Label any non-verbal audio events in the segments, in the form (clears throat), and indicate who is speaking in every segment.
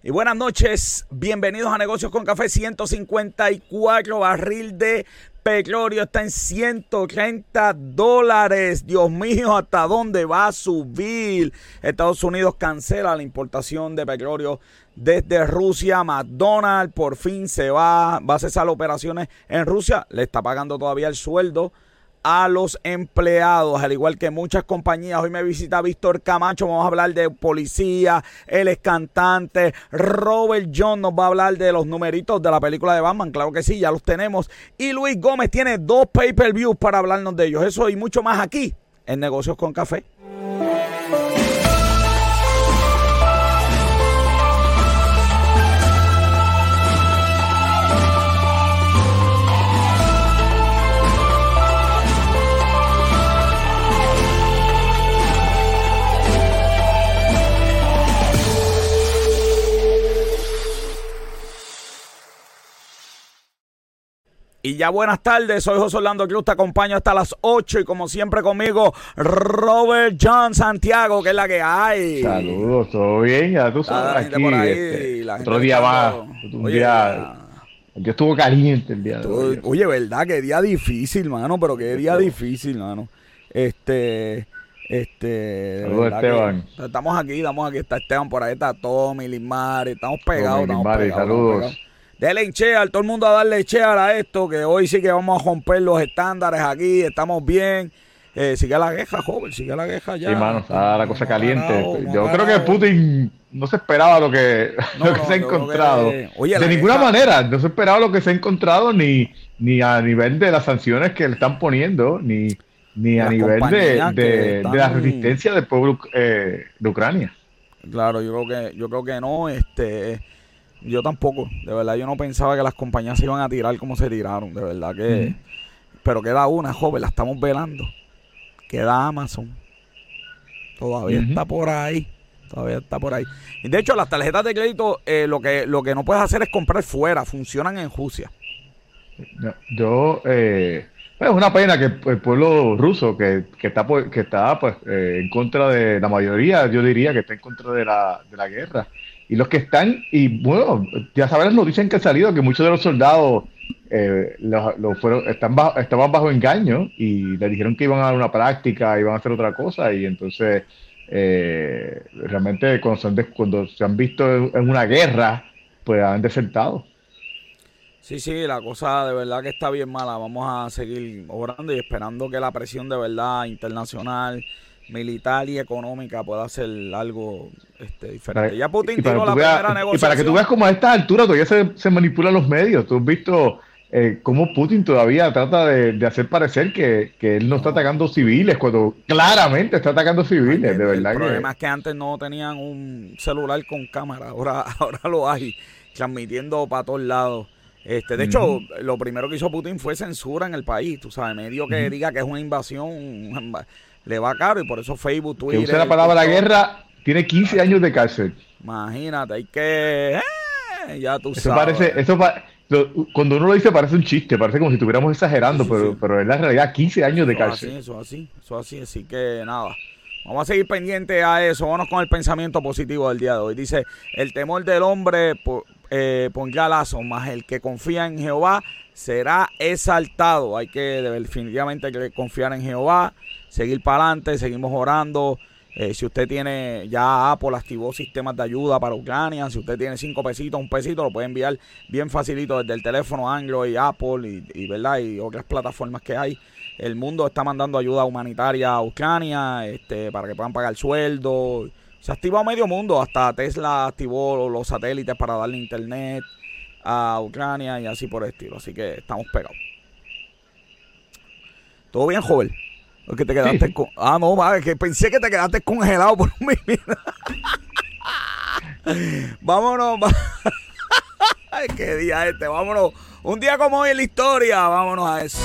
Speaker 1: Y buenas noches, bienvenidos a Negocios con Café 154 barril de petróleo está en 130 dólares. Dios mío, ¿hasta dónde va a subir? Estados Unidos cancela la importación de petróleo desde Rusia. McDonald's por fin se va, va a cesar operaciones en Rusia. Le está pagando todavía el sueldo a los empleados, al igual que muchas compañías. Hoy me visita Víctor Camacho, vamos a hablar de policía, él es cantante. Robert John nos va a hablar de los numeritos de la película de Batman, claro que sí, ya los tenemos. Y Luis Gómez tiene dos pay-per-views para hablarnos de ellos. Eso y mucho más aquí en Negocios con Café. Y ya buenas tardes, soy José Orlando Cruz, te acompaño hasta las 8 y como siempre conmigo Robert John Santiago, que es la que hay.
Speaker 2: Saludos, todo bien, ya tú sabes. Aquí, por ahí, este, otro día más, un día, yo estuvo caliente el día de hoy.
Speaker 1: Oye, verdad, qué día difícil, mano, pero qué día difícil, mano. Este, este,
Speaker 2: Saludos, Esteban.
Speaker 1: estamos aquí, estamos aquí, está Esteban por ahí, está Tommy, Limar, estamos pegados,
Speaker 2: estamos pegados. Saludos.
Speaker 1: Denle chear, todo el mundo a darle chear a esto, que hoy sí que vamos a romper los estándares aquí, estamos bien. Eh, sigue la queja, joven, sigue la queja ya.
Speaker 2: Sí, mano, está la cosa caliente. yo creo que Putin no se esperaba lo que, (laughs) lo que se ha encontrado. de ninguna manera, no se esperaba lo que se ha encontrado ni, ni a nivel de las sanciones que le están poniendo, ni, ni a nivel de, de, la resistencia del pueblo eh, de Ucrania.
Speaker 1: Claro, yo creo que, yo creo que no, este yo tampoco, de verdad, yo no pensaba que las compañías se iban a tirar como se tiraron, de verdad que... Pero queda una, joven, la estamos velando. Queda Amazon. Todavía está por ahí. Todavía está por ahí. Y de hecho, las tarjetas de crédito, eh, lo, que, lo que no puedes hacer es comprar fuera. Funcionan en Rusia.
Speaker 2: Yo, eh, es una pena que el pueblo ruso, que, que está, que está pues, eh, en contra de la mayoría, yo diría que está en contra de la, de la guerra, y los que están, y bueno, ya sabes las noticias que han salido, que muchos de los soldados eh, fueron, están estaban bajo engaño y le dijeron que iban a dar una práctica, iban a hacer otra cosa, y entonces eh, realmente cuando, cuando se han visto en, una guerra, pues han desertado.
Speaker 1: Sí, sí, la cosa de verdad que está bien mala. Vamos a seguir obrando y esperando que la presión de verdad internacional militar y económica pueda hacer algo este, diferente. ya Putin la primera negociación.
Speaker 2: Y para que tú veas cómo a esta altura todavía se, se manipulan los medios. Tú has visto eh, cómo Putin todavía trata de, hacer parecer que, él no, está atacando civiles, cuando claramente está atacando civiles, de verdad.
Speaker 1: El problema es que antes no tenían un celular con cámara, ahora, (laughs) ahora lo hay, transmitiendo para todos lados. Este, de hecho, lo primero que hizo Putin fue censura en el país, tú sabes, medio que diga que es una invasión, le va caro y por eso Facebook, Twitter.
Speaker 2: Que use la palabra guerra, tiene 15 años de cárcel.
Speaker 1: Imagínate, hay que. Eh, ya tú
Speaker 2: eso Parece, eso cuando uno lo dice parece un chiste, parece como si estuviéramos exagerando, pero, pero es la realidad 15 años de cárcel.
Speaker 1: Eso así, eso así, así que nada. Vamos a seguir pendiente a eso. Vamos con el pensamiento positivo del día de hoy. Dice, el temor del hombre eh, pondrá lazo, más el que confía en Jehová será exaltado. Hay que definitivamente que confiar en Jehová, seguir para adelante, seguimos orando. Eh, si usted tiene, ya Apple activó sistemas de ayuda para Ucrania. Si usted tiene cinco pesitos, un pesito, lo puede enviar bien facilito desde el teléfono Android, Apple y, y, ¿verdad? y otras plataformas que hay. El mundo está mandando ayuda humanitaria a Ucrania este, para que puedan pagar sueldo. Se ha activado medio mundo. Hasta Tesla activó los satélites para darle internet a Ucrania y así por el estilo. Así que estamos pegados. ¿Todo bien, joven? Porque te quedaste con... Ah, no, madre, que pensé que te quedaste congelado por un minuto. (laughs) vámonos. (laughs) Ay, qué día este. Vámonos. Un día como hoy en la historia. Vámonos a eso.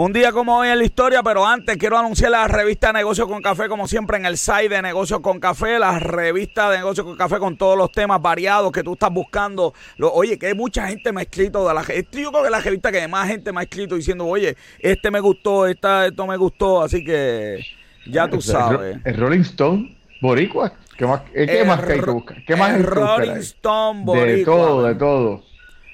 Speaker 1: Un día como hoy en la historia, pero antes quiero anunciar la revista Negocios con Café, como siempre en el site de Negocios con Café, la revista de Negocios con Café con todos los temas variados que tú estás buscando. oye, que mucha gente me ha escrito de la Esto yo creo que es la revista que más gente me ha escrito diciendo, oye, este me gustó, esta, esto me gustó, así que ya tú sabes.
Speaker 2: El, Rolling Stone Boricua, ¿qué más, ¿qué más que hay que buscar? ¿Qué más
Speaker 1: el Rolling Stone Boricua.
Speaker 2: De todo, de todo.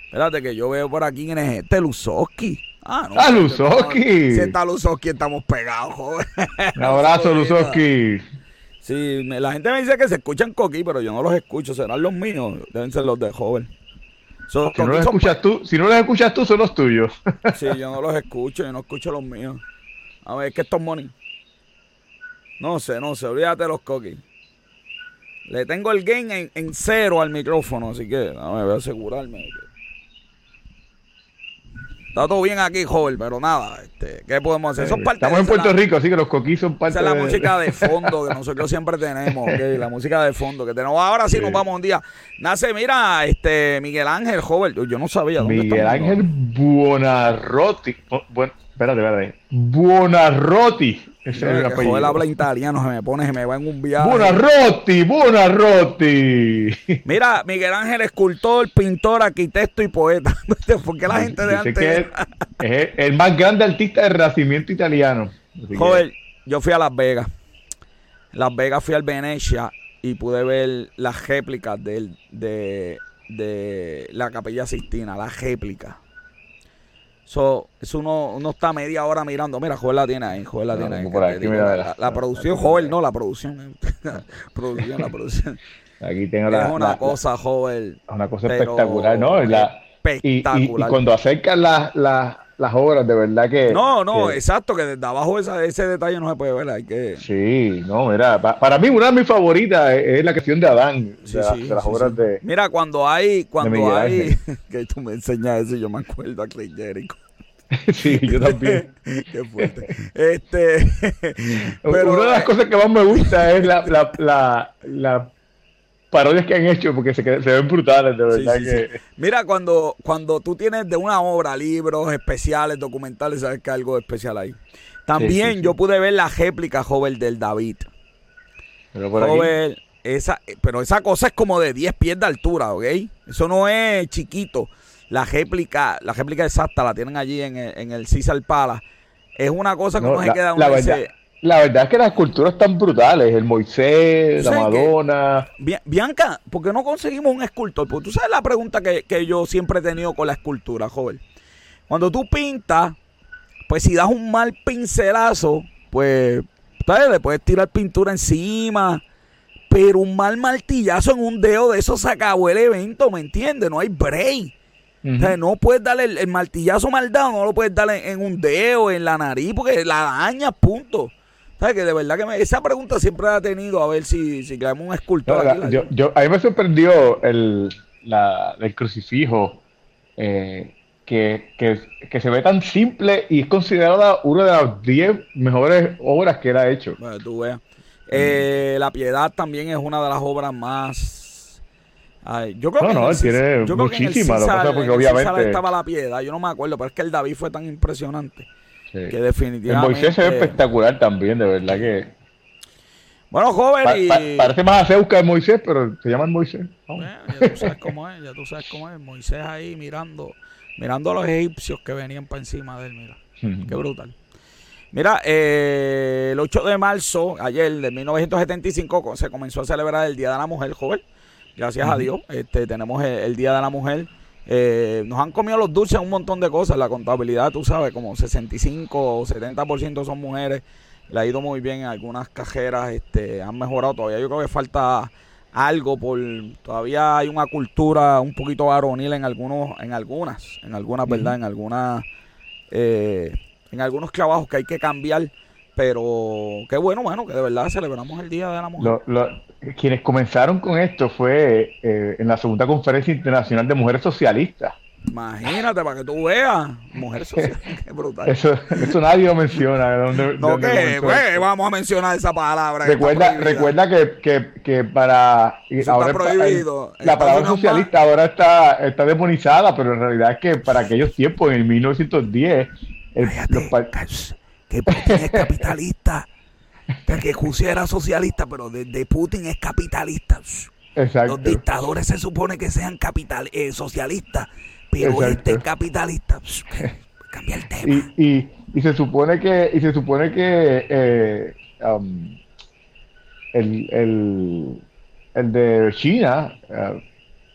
Speaker 1: Espérate que yo veo por aquí quién es este, Luzoski.
Speaker 2: Ah, no. ¡Ah, Luzoski!
Speaker 1: Si está Luzoski, estamos pegados, joven.
Speaker 2: Un abrazo, (laughs) Luzoski.
Speaker 1: Sí, la gente me dice que se escuchan coquí, pero yo no los escucho. Serán los míos. Deben ser los de joven.
Speaker 2: si, no los escuchas tú, si no los escuchas tú, son los tuyos. (laughs)
Speaker 1: sí, yo no los escucho. Yo no escucho los míos. A ver, ¿qué estos money? No sé, no sé. Olvídate de los coquis. Le tengo el gain en, en, cero al micrófono, así que a ver, voy a asegurarme. Está todo bien aquí, joven, pero nada, este, ¿qué podemos hacer?
Speaker 2: Eso Estamos en Puerto Rico, así que los coquis son parte
Speaker 1: Esa es la música de (laughs) fondo que nosotros siempre tenemos, la música de fondo que tenemos. Ahora sí, nos vamos un día. Nace, mira, este Miguel Ángel, joven, yo no sabía
Speaker 2: dónde Miguel Ángel Buonarroti. Bueno, espérate, espérate. Buonarroti
Speaker 1: ese es el Joel habla italiano, se me pone, se me va en un viaje.
Speaker 2: Buonarroti, Buonarroti.
Speaker 1: Mira, Miguel Ángel, escultor, pintor, arquitecto y poeta. (laughs) ¿Por qué la gente de antes...
Speaker 2: es, el más grande artista del renacimiento italiano.
Speaker 1: Joel, yo fui a Las Vegas. Las Vegas fui al Venecia y pude ver las réplicas de, de, de la Capilla Sistina, las réplicas. So, eso uno, uno está media hora mirando. Mira, Joel la tiene ahí. Joel la tiene ahí. la, producción, Joel, no, la producción. (laughs) producción, la producción.
Speaker 2: Aquí tengo la.
Speaker 1: Es una cosa, Joel.
Speaker 2: Una cosa espectacular, ¿no? espectacular. Y, cuando acercan las, las, obras, de verdad que.
Speaker 1: No, no, exacto, que desde abajo esa, ese detalle no se puede ver. Hay que...
Speaker 2: Sí, no, mira. para mí, una de mis favoritas es, la cuestión de Adán. de, las obras de.
Speaker 1: Mira, cuando hay. Cuando hay. (laughs) que tú me enseñas eso, yo me acuerdo a Clay Jericho. (laughs)
Speaker 2: sí, yo también. (laughs)
Speaker 1: Qué fuerte. Este,
Speaker 2: pero, Una de las cosas que más me gusta es la, la, la, la parodias que han hecho porque se, se ven brutales, de verdad. que...
Speaker 1: Mira, cuando, cuando tú tienes de una obra libros especiales, documentales, sabes que hay algo especial ahí. También yo pude ver la réplica, joven, del David. Pero joven, esa, pero esa cosa es como de 10 pies de altura, ¿ok? Eso no es chiquito la réplica, la réplica exacta la tienen allí en el, en el César Pala. Es una cosa que no, se queda
Speaker 2: la verdad, la verdad es que las esculturas están brutales. El Moisés, la Madonna.
Speaker 1: Bianca, ¿por qué no conseguimos un escultor? Porque tú sabes la pregunta que, yo siempre he tenido con la escultura, joven. Cuando tú pintas, pues si das un mal pincelazo, pues, ¿sabes? Le puedes tirar pintura encima. Pero un mal martillazo en un dedo de eso se acabó el evento, ¿me entiendes? No hay break no puedes darle el, martillazo mal dado, no lo puedes darle en, un dedo, en la nariz, porque la daña, punto. ¿Sabes? Que de verdad que esa pregunta siempre la ha tenido, a ver si, si creamos un escultor.
Speaker 2: yo, a mí me sorprendió el, el crucifijo, eh, que, se ve tan simple y es considerada una de las 10 mejores obras que él ha hecho.
Speaker 1: Bueno, tú veas. Eh, la piedad también es una de las obras más yo creo
Speaker 2: no, que no, él tiene yo muchísimas. porque obviamente.
Speaker 1: estaba la piedad, yo no me acuerdo, pero es que el David fue tan impresionante. Que definitivamente.
Speaker 2: El Moisés se ve espectacular también, de verdad que.
Speaker 1: Bueno, joven. y...
Speaker 2: parece más a Ceuca de Moisés, pero se llama Moisés.
Speaker 1: ya tú sabes cómo es, ya tú sabes cómo es. Moisés ahí mirando, mirando a los egipcios que venían para encima de él, mira. Qué brutal. Mira, eh, el 8 de marzo, ayer de 1975, se comenzó a celebrar el Día de la Mujer, joven gracias a Dios. Este, tenemos el, Día de la Mujer. Eh, nos han comido los dulces un montón de cosas. La contabilidad, tú sabes, como 65 o 70% son mujeres. Le ha ido muy bien en algunas cajeras. Este, han mejorado todavía. Yo creo que falta algo por todavía hay una cultura un poquito varonil en algunos en algunas en algunas verdad en algunas eh, en algunos trabajos que hay que cambiar pero qué bueno, bueno, que de verdad celebramos el Día de la Mujer.
Speaker 2: Quienes comenzaron con esto fue eh, en la segunda conferencia internacional de mujeres socialistas.
Speaker 1: Imagínate, para que tú veas, mujeres socialistas, qué brutal.
Speaker 2: Eso, eso nadie lo menciona.
Speaker 1: no, que pues, vamos a mencionar esa palabra.
Speaker 2: Recuerda, recuerda que, que, que para...
Speaker 1: ahora está prohibido.
Speaker 2: la palabra socialista ahora está, está demonizada, pero en realidad es que para aquellos tiempos, en el 1910
Speaker 1: el, que Putin es capitalista. Que Rusia era socialista, pero de, Putin es capitalista. Exacto. Los dictadores se supone que sean capital, eh, socialistas, pero este es capitalista. (laughs) Cambia el tema.
Speaker 2: Y, y, se supone que, y se supone que eh, um, el, el, el, de China uh,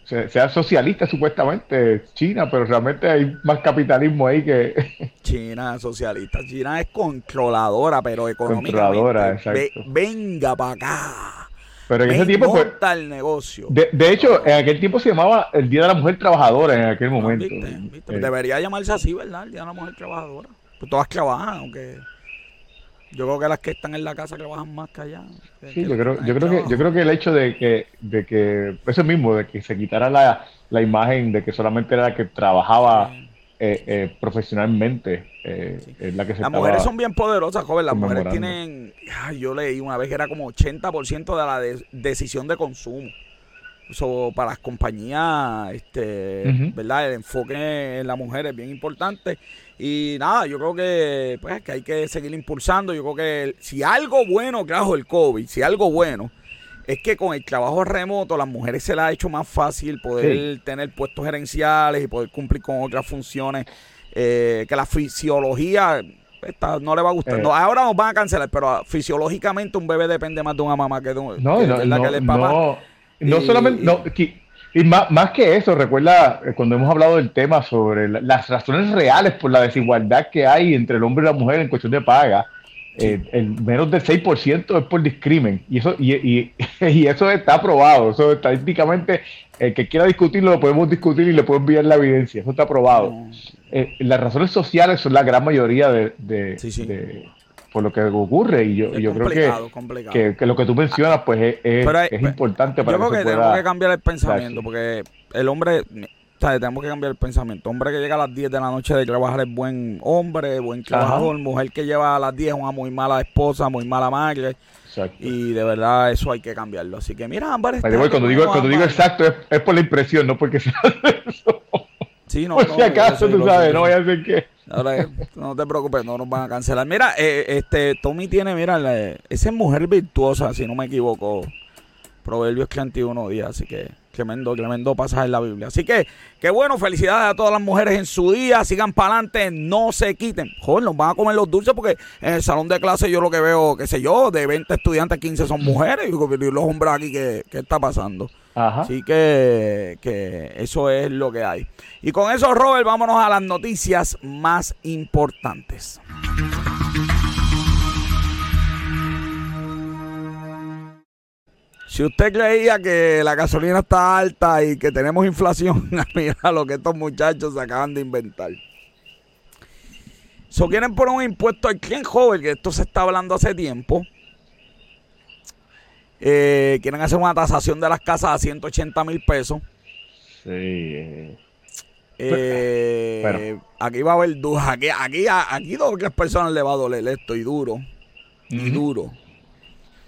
Speaker 2: sea socialista supuestamente China, pero realmente hay más capitalismo ahí que... (laughs)
Speaker 1: China socialista. China es controladora, pero económicamente. Controladora, exacto. venga para acá.
Speaker 2: Pero en ese tiempo fue.
Speaker 1: el negocio.
Speaker 2: De, de, hecho, en aquel tiempo se llamaba el Día de la Mujer Trabajadora, en aquel ah, momento.
Speaker 1: Eh. Debería llamarse así, ¿verdad? El Día de la Mujer Trabajadora. Pues todas trabajan, aunque. Yo creo que las que están en la casa trabajan más que allá.
Speaker 2: sí, yo creo, yo creo que, yo creo que el hecho de que, de que, eso mismo, de que se quitara la, la imagen de que solamente era la que trabajaba eh, eh, profesionalmente eh, la que se
Speaker 1: Las mujeres son bien poderosas, joven. Las mujeres tienen, yo leí una vez que era como 80% de la decisión de consumo. Eso para las compañías, este, ¿verdad? El enfoque en la mujer es bien importante. Y nada, yo creo que, pues, que hay que seguir impulsando. Yo creo que si algo bueno trajo el COVID, si algo bueno, es que con el trabajo remoto las mujeres se les ha hecho más fácil poder tener puestos gerenciales y poder cumplir con otras funciones eh, que la fisiología no le va a gustar. Eh. ahora nos van a cancelar, pero fisiológicamente un bebé depende más de una mamá que de un
Speaker 2: no, no, no, No, solamente, no, y más, más, que eso, recuerda eh, cuando hemos hablado del tema sobre las razones reales por la desigualdad que hay entre el hombre y la mujer en cuestión de paga eh, el menos del 6% es por discrimen. Y eso, y, y, (laughs) eso está probado. Eso estadísticamente, el que quiera discutirlo, lo podemos discutir y le puedo enviar la evidencia. Eso está probado. Eh, las razones sociales son la gran mayoría de, por lo que ocurre. Y yo, yo creo que, que, lo que tú mencionas, pues es, es, importante para
Speaker 1: yo creo que, tenemos que cambiar el pensamiento, porque el hombre tenemos que cambiar el pensamiento. Hombre que llega a las 10 de la noche de trabajar es buen hombre, buen trabajador. Mujer que lleva a las 10 es una muy mala esposa, muy mala madre. Y de verdad eso hay que cambiarlo. Así que mira, Ámbar
Speaker 2: Cuando digo, cuando digo exacto es, por la impresión, no porque sea eso. Sí, no, por si acaso, tú sabes, no voy a hacer qué.
Speaker 1: no te preocupes, no nos van a cancelar. Mira, eh, este Tommy tiene, mira, esa es mujer virtuosa, si no me equivoco. Proverbios 31 días, así que Tremendo, tremendo pasaje en la Biblia. Así que, qué bueno, felicidades a todas las mujeres en su día. Sigan para adelante, no se quiten. Joder, nos van a comer los dulces porque en el salón de clase yo lo que veo, qué sé yo, de 20 estudiantes, 15 son mujeres. Y los hombres aquí, ¿qué, qué está pasando? Así que, que eso es lo que hay. Y con eso, Robert, vámonos a las noticias más importantes. Si usted creía que la gasolina está alta y que tenemos inflación, (laughs) mira lo que estos muchachos se acaban de inventar. So, quieren poner un impuesto al quien joven, que esto se está hablando hace tiempo. Eh, quieren hacer una tasación de las casas a 180 mil pesos.
Speaker 2: Sí. Eh,
Speaker 1: eh aquí va a haber dudas. Aquí, aquí, aquí dos o tres personas le va a doler esto y duro. Y duro.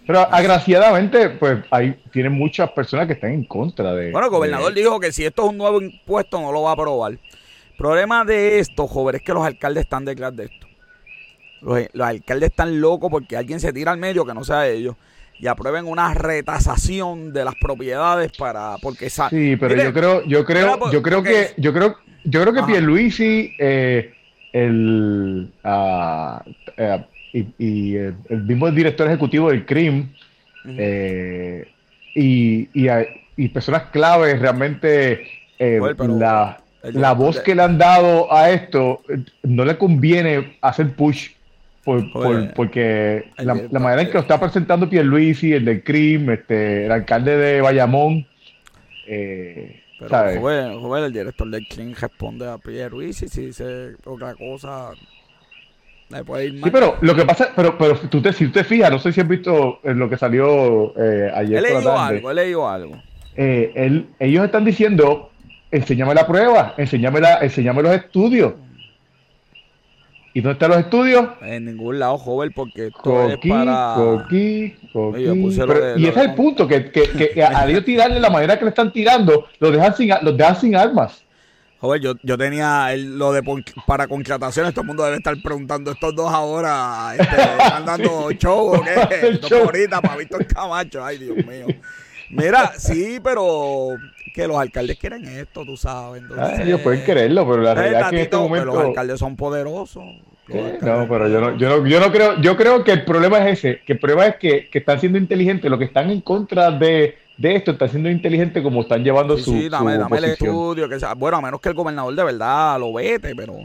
Speaker 2: Pero agraciadamente, pues hay tienen muchas personas que están en contra de.
Speaker 1: Bueno, el gobernador dijo que si esto es un nuevo impuesto no lo va a aprobar. Problema de esto, joven, es que los alcaldes están detrás de esto. Los, alcaldes están locos porque alguien se tira al medio que no sea ellos y aprueben una retasación de las propiedades para porque
Speaker 2: sí pero yo creo yo creo yo creo que yo creo yo creo que Pierluisi eh, el uh, y, el, mismo director ejecutivo del CRIM eh, y, y, personas claves realmente eh, la, la voz que le han dado a esto no le conviene hacer push por, porque la, manera en que lo está presentando Pierluisi, el del CRIM, este, el alcalde de Bayamón,
Speaker 1: eh, pero el director del CRIM responde a Pierluisi si dice otra cosa
Speaker 2: Sí, pero lo que pasa, pero, pero tú te, si tú te fijas, no sé si has visto eh, lo que salió eh, ayer.
Speaker 1: He leído algo, he leído algo.
Speaker 2: Eh, ellos están diciendo, enséñame la prueba, enséñame, la, enséñame los estudios. ¿Y dónde están los estudios?
Speaker 1: En ningún lado, joven, porque esto es para...
Speaker 2: Coquí, coquí. y ese es el punto, que, que, que a ellos tirarle la manera que le están tirando, los dejan sin, los dejan sin armas.
Speaker 1: Joder, yo, yo tenía el- lo de para contrataciones, todo el mundo debe estar preguntando estos dos ahora, este, (laughs) están dando show o qué, dos horitas para Víctor Camacho, ay Dios mío. Mira, sí, pero que los alcaldes quieren esto, tú sabes. Entonces,
Speaker 2: Ah, ellos pueden quererlo, pero la
Speaker 1: eh,
Speaker 2: realidad es que en este momento.
Speaker 1: los alcaldes son poderosos. Alcaldes-
Speaker 2: No, pero yo no, yo no, yo no creo, yo creo que el problema es ese, que el problema es que, que están siendo inteligentes, los que están en contra de, de esto están siendo inteligentes como están llevando
Speaker 1: Sí,
Speaker 2: su,
Speaker 1: sí, dame,
Speaker 2: su
Speaker 1: dame el estudio. Que sea, bueno, a menos que el gobernador de verdad lo vete, pero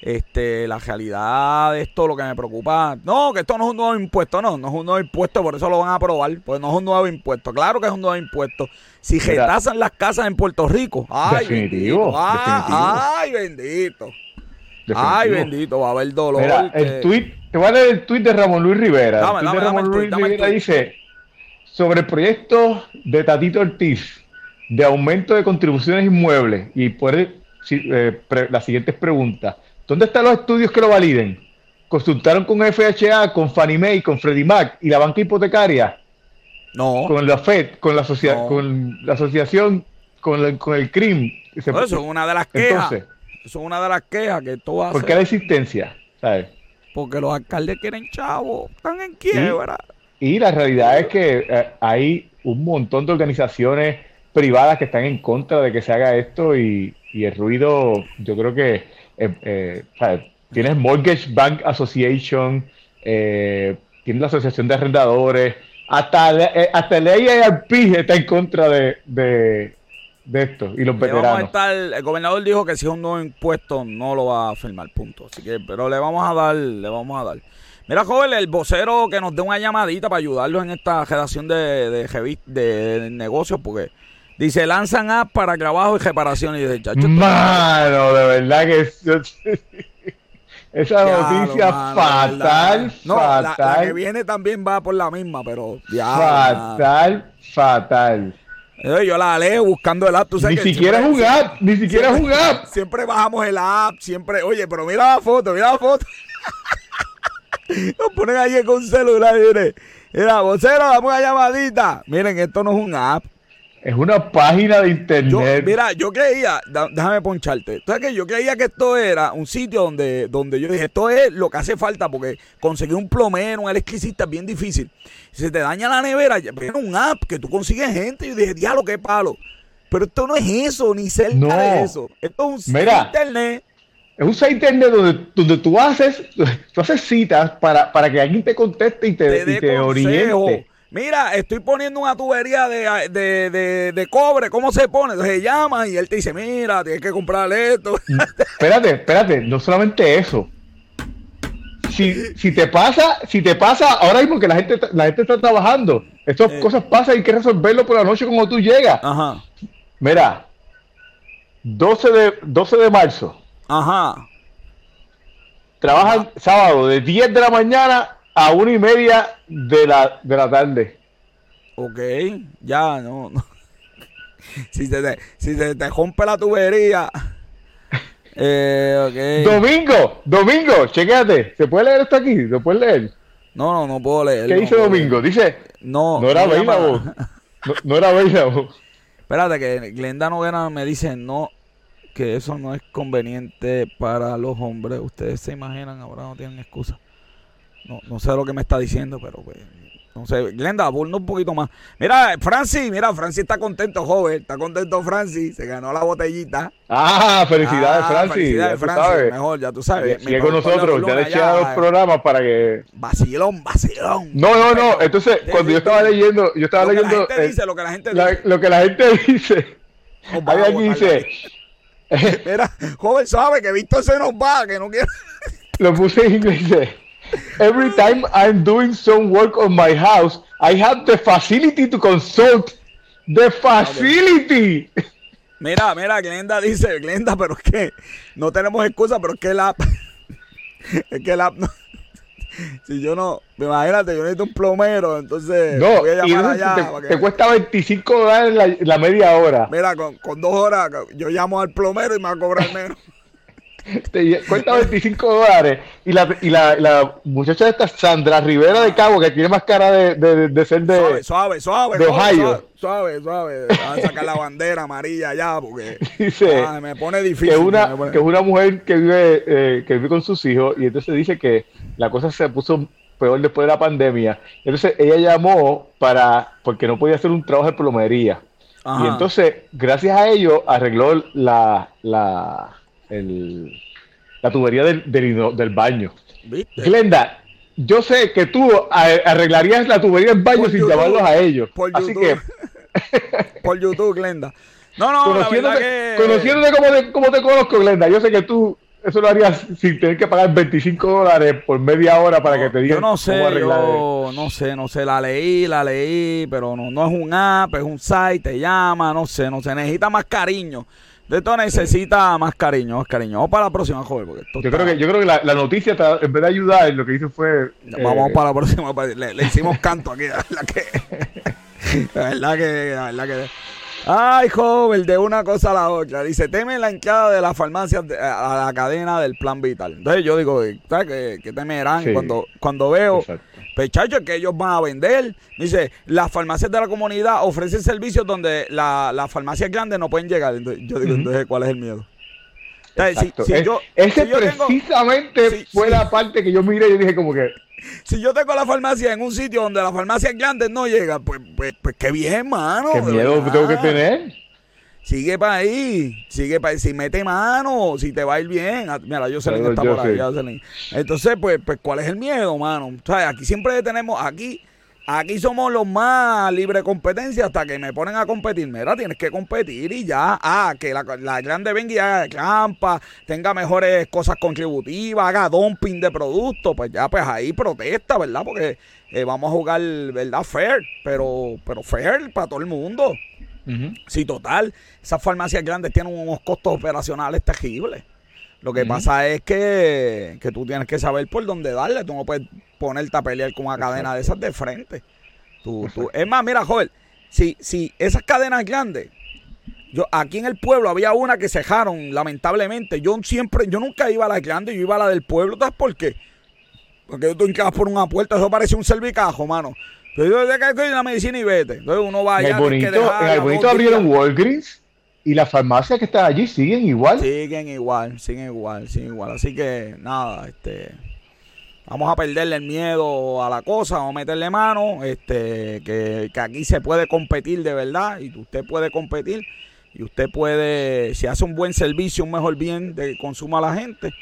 Speaker 1: este la realidad de esto, lo que me preocupa. No, que esto no es un nuevo impuesto, no, no es un nuevo impuesto, por eso lo van a aprobar, pues no es un nuevo impuesto. Claro que es un nuevo impuesto. Si retasan las casas en Puerto Rico, ay,
Speaker 2: Definitivo,
Speaker 1: bendito, ah,
Speaker 2: definitivo.
Speaker 1: ay, bendito. Ay, bendito, va a haber dolor.
Speaker 2: Mira,
Speaker 1: que-
Speaker 2: el tweet, te voy a leer el tweet de Ramón Luis Rivera.
Speaker 1: Dame,
Speaker 2: el
Speaker 1: dame,
Speaker 2: tweet de
Speaker 1: dame
Speaker 2: Ramón Luis
Speaker 1: tuit, dame el
Speaker 2: Rivera
Speaker 1: tuit.
Speaker 2: dice sobre el proyecto de Tatito Ortiz de aumento de contribuciones inmuebles y puede si- eh, las siguientes preguntas. ¿Dónde están los estudios que lo validen? ¿Consultaron con FHA, con Fannie Mae, con Freddie Mac y la banca hipotecaria?
Speaker 1: no,
Speaker 2: con la FED, con la, asocia-
Speaker 1: No.
Speaker 2: con la asociación, con, la- con el CRIM. Se-
Speaker 1: eso es una de las quejas.
Speaker 2: Entonces,
Speaker 1: eso es una de las quejas que va a
Speaker 2: ¿por qué la existencia? ¿Sabes?
Speaker 1: Porque los alcaldes quieren chavos, están en quiebra.
Speaker 2: Y la realidad es que eh, hay un montón de organizaciones privadas que están en contra de que se haga esto y, y el ruido, yo creo que, eh, eh, tienes Mortgage Bank Association, eh, tienes la Asociación de Arrendadores, hasta, eh, hasta el AARP está en contra de, de, de esto y los
Speaker 1: Le vamos a
Speaker 2: veteranos.
Speaker 1: estar, el gobernador dijo que si es un nuevo impuesto no lo va a firmar, punto. Así que, pero le vamos a dar, le vamos a dar. Mira, joven, el vocero que nos dé una llamadita para ayudarlos en esta redacción de, de, revi- de- de negocios, porque dice, lanzan app para trabajo y reparación. Y dice, chacho,
Speaker 2: Mano, de verdad que (laughs) esa
Speaker 1: diablo,
Speaker 2: noticia
Speaker 1: mano,
Speaker 2: fatal.
Speaker 1: No, la- la,
Speaker 2: fatal,
Speaker 1: que viene también va por la misma, pero
Speaker 2: fatal, fatal.
Speaker 1: Yo la leo buscando el app. Tú sabes
Speaker 2: Ni
Speaker 1: que
Speaker 2: siquiera
Speaker 1: siempre-
Speaker 2: un app, ni siquiera es un app.
Speaker 1: Siempre bajamos el app, siempre. Oye, pero mira la foto, mira la foto. (laughs) Nos ponen ahí con celular, mire. Mira, vocero, dame una llamadita. Miren, esto no es un app.
Speaker 2: Es una página de
Speaker 1: Yo,
Speaker 2: internet.
Speaker 1: mira, yo creía, da- déjame poncharte. ¿Tú sabes que Yo creía que esto era un sitio donde, donde yo dije, esto es lo que hace falta, porque conseguir un plomero, un electricista es bien difícil. Si se te daña la nevera, es un app que tú consigues gente. Yo dije, diablo, qué palo. Pero esto no es eso, ni cerca
Speaker 2: No.
Speaker 1: de eso. Esto es un
Speaker 2: Mira.
Speaker 1: internet.
Speaker 2: Es un site internet donde, donde tú haces, tú haces citas para, para que alguien te conteste y te,
Speaker 1: te
Speaker 2: y te oriente.
Speaker 1: Mira, estoy poniendo una tubería de, de, de, de cobre, ¿cómo se pone? Entonces llama y él te dice, mira, tienes que comprar esto.
Speaker 2: Espérate, espérate, no solamente eso. Si, si te pasa, si te pasa ahora mismo que la gente, la gente está trabajando, estas
Speaker 1: Eh.
Speaker 2: cosas pasan y hay que resolverlo por la noche cuando tú llegas.
Speaker 1: Ajá,
Speaker 2: Mira, 12 de, 12 de marzo,
Speaker 1: ajá.
Speaker 2: trabajan sábado de 10 de la mañana a 1 y media de la, de la tarde.
Speaker 1: Ok, ya, no, no. (laughs) Si se te, si se te rompe la tubería. (laughs) Eh, ok.
Speaker 2: Domingo, domingo, chequéate, ¿se puede leer esto aquí? ¿Se puede leer?
Speaker 1: No, no, no puedo leer.
Speaker 2: ¿Qué
Speaker 1: no
Speaker 2: dice domingo?
Speaker 1: leer.
Speaker 2: Dice,
Speaker 1: No,
Speaker 2: no era available. No, no era available. (laughs)
Speaker 1: Espérate, que Glenda Noguera me dice no, que eso no es conveniente para los hombres. Ustedes se imaginan, ahora no tienen excusa. No, no sé lo que me está diciendo, pero pues, no sé. Glenda, burla un poquito más. Mira, Francis, mira, Francis está contento, joven. Está contento Francis, se ganó la botellita.
Speaker 2: Ah, felicidades,
Speaker 1: Ah,
Speaker 2: Francis.
Speaker 1: Felicidades, Francis.
Speaker 2: sabes.
Speaker 1: Mejor, ya tú sabes.
Speaker 2: Sigue con nosotros, ya le eché a los
Speaker 1: allá,
Speaker 2: programas para que.
Speaker 1: Vacilón, vacilón.
Speaker 2: No, no, no. Entonces, cuando yo estaba leyendo, yo estaba
Speaker 1: Lo que la
Speaker 2: leyendo
Speaker 1: gente
Speaker 2: eh,
Speaker 1: dice, lo que la gente
Speaker 2: la-
Speaker 1: dice.
Speaker 2: lo que la gente (laughs) dice.
Speaker 1: Nos van
Speaker 2: Hay
Speaker 1: a
Speaker 2: aquí
Speaker 1: botar
Speaker 2: dice, (laughs)
Speaker 1: Mira, joven, sabe que Víctor se nos va, que no quiere.
Speaker 2: lo puse en inglés. Every time I'm doing some work on my house, I have the facility to consult. The facility.
Speaker 1: Mira, mira, Glenda dice, Glenda, pero es que no tenemos excusa, pero es que app, (laughs) es que app no, (laughs) si yo no, imagínate, yo necesito un plomero, entonces
Speaker 2: No,
Speaker 1: voy a llamar allá.
Speaker 2: te,
Speaker 1: para
Speaker 2: te cuesta 25 dólares la, la media hora.
Speaker 1: Mira, con, con dos horas yo llamo al plomero y me va a cobrar menos. (laughs)
Speaker 2: Te cuesta 25 dólares. Y la, y la, la muchacha esta, Sandra Rivera de Cabo, que tiene más cara de, de, de ser de.
Speaker 1: Suave, suave,
Speaker 2: de Ohio.
Speaker 1: Suave, suave. a sacar la bandera amarilla ya, porque (laughs)
Speaker 2: dice
Speaker 1: ah, me pone difícil.
Speaker 2: Que una, que una mujer que vive, eh, que vive con sus hijos, y entonces dice que la cosa se puso peor después de la pandemia. Entonces ella llamó para, porque no podía hacer un trabajo de plomería. Y entonces, gracias a ello, arregló la, la, el, la tubería del, del, baño. Glenda, yo sé que tú arreglarías la tubería del baño sin llamarlos a ellos.
Speaker 1: Por
Speaker 2: Así
Speaker 1: que. (laughs) por YouTube, Glenda. No, no,
Speaker 2: conociéndote,
Speaker 1: que...
Speaker 2: conociéndote como te, como te conozco, Glenda, yo sé que tú eso lo harías sin tener que pagar 25 dólares por media hora para que te digan
Speaker 1: yo no sé, yo no sé, no sé, la leí, la leí, pero no, no es un app, es un site, te llama, no sé, no sé, necesita más cariño. De esto necesita más cariño, más cariño. Vamos para la próxima, joven. Porque
Speaker 2: yo, creo que, yo creo que la, la noticia, en vez de ayudar, lo que hizo fue...
Speaker 1: Vamos eh, para la próxima. Le, le, hicimos canto aquí. La verdad que... La verdad que... La verdad que Ay, joven, de una cosa a la otra. Dice, teme la entrada de las farmacias a la cadena del plan vital. Entonces yo digo, ¿sabes qué, temerán cuando, cuando veo, pechacho, pues, que ellos van a vender? Dice, las farmacias de la comunidad ofrecen servicios donde las farmacias grandes no pueden llegar. yo digo, entonces, ¿cuál es el miedo?
Speaker 2: si, yo, ese precisamente fue la parte que yo miré y dije como que
Speaker 1: si yo tengo la farmacia en un sitio donde las farmacias grandes no llegan, pues, pues, pues qué bien, mano.
Speaker 2: ¿Qué miedo tengo que tener?
Speaker 1: Sigue para ahí, sigue para ahí. Si mete mano, si te va a ir bien. Ah, mira, yo Jocelyn está por ahí. Entonces, pues, pues, ¿cuál es el miedo, mano? O sea, aquí siempre tenemos, aquí Aquí somos los más libre competencia hasta que me ponen a competir. Mira, tienes que competir y ya. Ah, que la, grande venga y haga trampa, tenga mejores cosas contributivas, haga dumping de productos. Pues ya, pues ahí protesta, ¿verdad? Porque eh, vamos a jugar, ¿verdad? Fair, pero, pero fair para todo el mundo. Sí, total. Esas farmacias grandes tienen unos costos operacionales terribles. Lo que pasa es que, que, tú tienes que saber por dónde darle. Tú no puedes ponerte a pelear con una cadena de esas de frente. Tú, tú, es más, mira, joven, si, si esas cadenas grandes, yo aquí en el pueblo había una que cejaron, lamentablemente. Yo siempre, yo nunca iba a la grande, yo iba a la del pueblo. ¿Sabes por qué? Porque tú encabas por una puerta, eso parece un cervicajo, mano. Pero yo de que la medicina y vete. Entonces uno va allá.
Speaker 2: El bonito, en el bonito abrieron Walgreens y las farmacias que están allí siguen igual.
Speaker 1: Siguen igual, siguen igual, siguen igual. Así que nada, este vamos a perderle el miedo a la cosa, vamos a meterle mano, este, que, aquí se puede competir de verdad y usted puede competir y usted puede, si hace un buen servicio, un mejor bien de consumo a la gente,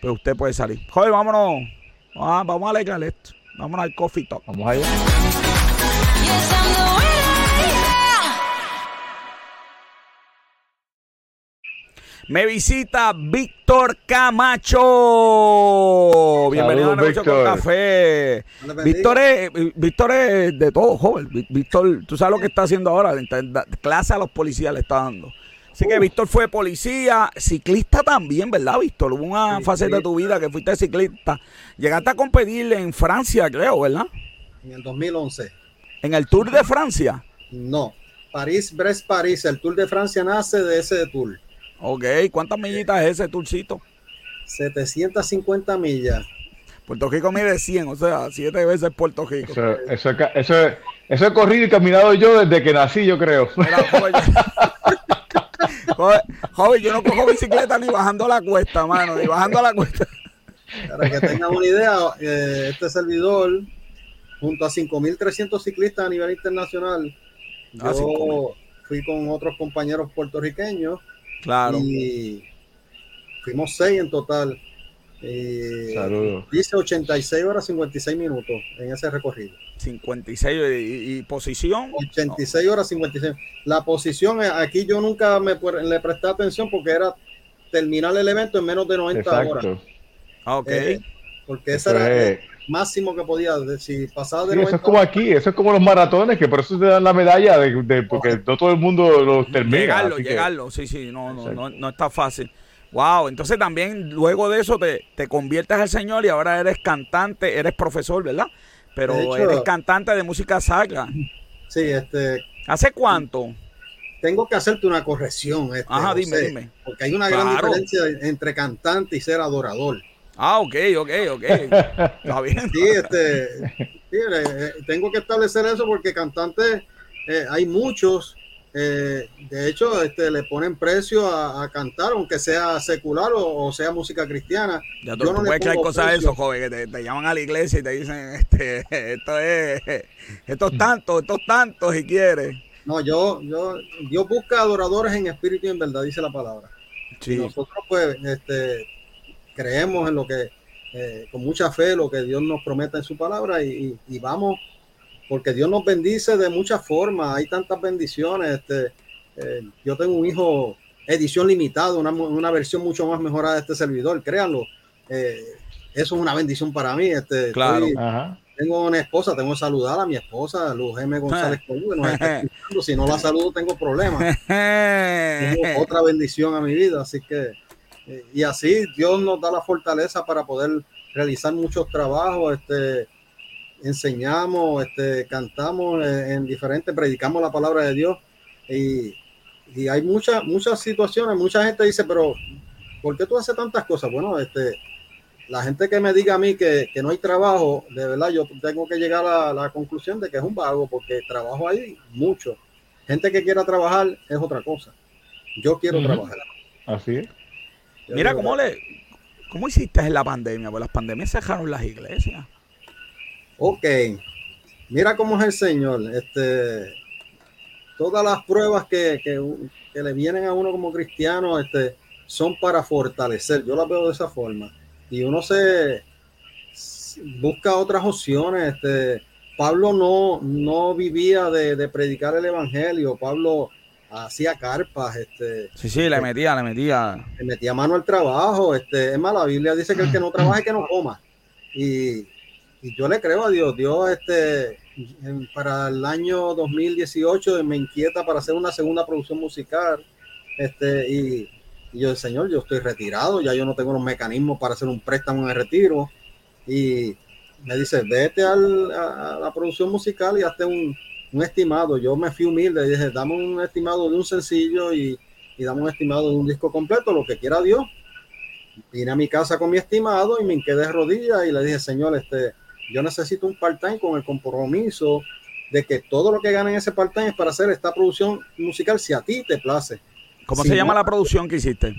Speaker 1: pues usted puede salir. Joder, vámonos, vamos a alegrar esto, vámonos al coffee talk.
Speaker 2: Vamos allá.
Speaker 1: Me visita Víctor Camacho. Bienvenido a Negocio con Café. Víctor es, Víctor es de todo, joven. Víctor, tú sabes lo que está haciendo ahora. Clase a los policías le está dando. Así que Víctor fue policía, ciclista también, ¿verdad, Víctor? Hubo una fase de tu vida que fuiste ciclista. Llegaste a competir en Francia, creo, ¿verdad?
Speaker 3: En el 2011.
Speaker 1: ¿En el Tour de Francia?
Speaker 3: No, París, Brest, París. El Tour de Francia nace de ese tour.
Speaker 1: Ok, ¿cuántas millitas es ese tourcito?
Speaker 3: 750 millas.
Speaker 1: Puerto Rico mide 100, o sea, siete veces Puerto Rico.
Speaker 2: Eso, eso, eso, he corrido y caminado yo desde que nací, yo creo.
Speaker 1: joven, yo no cojo bicicleta ni bajando la cuesta, mano, ni bajando la cuesta.
Speaker 3: Para que tengan una idea, eh, este servidor, junto a 5.300 ciclistas a nivel internacional, ah, yo fui con otros compañeros puertorriqueños
Speaker 1: Claro.
Speaker 3: Y fuimos seis en total.
Speaker 2: Eh,
Speaker 3: Hice 86 horas 56 minutos en ese recorrido.
Speaker 1: 56 y, posición.
Speaker 3: 86 horas 56. La posición eh, aquí yo nunca me le presté atención porque era terminar el evento en menos de 90 horas.
Speaker 1: Ah, ok.
Speaker 3: Eh, porque ese era máximo que podía. decir pasado de
Speaker 2: Eso es como aquí, eso es como los maratones, que por eso te dan la medalla, de, porque no todo el mundo los termina.
Speaker 1: Llegarlo, llegarlo, sí, sí, no, no, no, no está fácil. Wow, entonces también luego de eso te, te conviertes al Señor y ahora eres cantante, eres profesor, ¿verdad? Pero eres cantante de música sacra.
Speaker 3: Sí, este.
Speaker 1: ¿Hace cuánto?
Speaker 3: tengo que hacerte una corrección. Este,
Speaker 1: Ajá, dime, dime.
Speaker 3: Porque hay una gran diferencia entre cantante y ser adorador.
Speaker 1: Ah, ok, ok, ok. (laughs) Está bien.
Speaker 3: Sí, este, eh, tengo que establecer eso porque cantantes eh, hay muchos. Eh, de hecho, este, le ponen precio a, cantar, aunque sea secular o, sea música cristiana.
Speaker 1: Ya tú, no puedes hay cosas de eso, joven, que te, llaman a la iglesia y te dicen, este, esto es, esto es tanto, esto es tanto, si quieres.
Speaker 3: No, yo, yo, Dios busca adoradores en espíritu y en verdad, dice la palabra. Sí. nosotros, pues, este, creemos en lo que, eh, con mucha fe, lo que Dios nos promete en su palabra y, vamos, porque Dios nos bendice de muchas formas, hay tantas bendiciones. Este, eh, yo tengo un hijo, edición limitada, una, versión mucho más mejorada de este servidor, créanlo. Eh, eso es una bendición para mí. Este,
Speaker 1: claro.
Speaker 3: tengo una esposa, tengo que saludar a mi esposa, Luz M. González (laughs) Si no la saludo, tengo problemas. (laughs) tengo otra bendición a mi vida, así que y así Dios nos da la fortaleza para poder realizar muchos trabajos, este, enseñamos, este, cantamos en, diferentes, predicamos la palabra de Dios y, y, hay muchas, muchas situaciones, mucha gente dice, pero ¿por qué tú haces tantas cosas? Bueno, este, la gente que me diga a mí que, que no hay trabajo, de verdad yo tengo que llegar a la conclusión de que es un vago, porque trabajo hay mucho. Gente que quiera trabajar es otra cosa. Yo quiero trabajar.
Speaker 2: Así es.
Speaker 1: Mira, ¿cómo, le, ¿cómo hiciste en la pandemia? Pues las pandemias cerraron las iglesias.
Speaker 3: Ok. Mira cómo es el Señor. Este, todas las pruebas que, le vienen a uno como cristiano este, son para fortalecer. Yo las veo de esa forma. Y uno se busca otras opciones. Este, Pablo no, no vivía de, de predicar el evangelio. Pablo hacía carpas, este.
Speaker 1: Sí, sí, le metía, le metía.
Speaker 3: Le metía mano al trabajo, este. Es más, la Biblia dice que el que no (clears throat) trabaje que no coma. Y, yo le creo a Dios. Dios, este, para el año 2018 me inquieta para hacer una segunda producción musical, este, y, yo, Señor, yo estoy retirado, ya yo no tengo los mecanismos para hacer un préstamo en el retiro. Y me dice, vete a la producción musical y hazte un, un estimado. Yo me fui humilde y dije, dame un estimado de un sencillo y, y dame un estimado de un disco completo, lo que quiera Dios. Vine a mi casa con mi estimado y me quedé de rodillas y le dije, Señor, este, yo necesito un part-time con el compromiso de que todo lo que gane en ese part-time es para hacer esta producción musical si a ti te place.
Speaker 1: ¿Cómo se llama la producción que hiciste?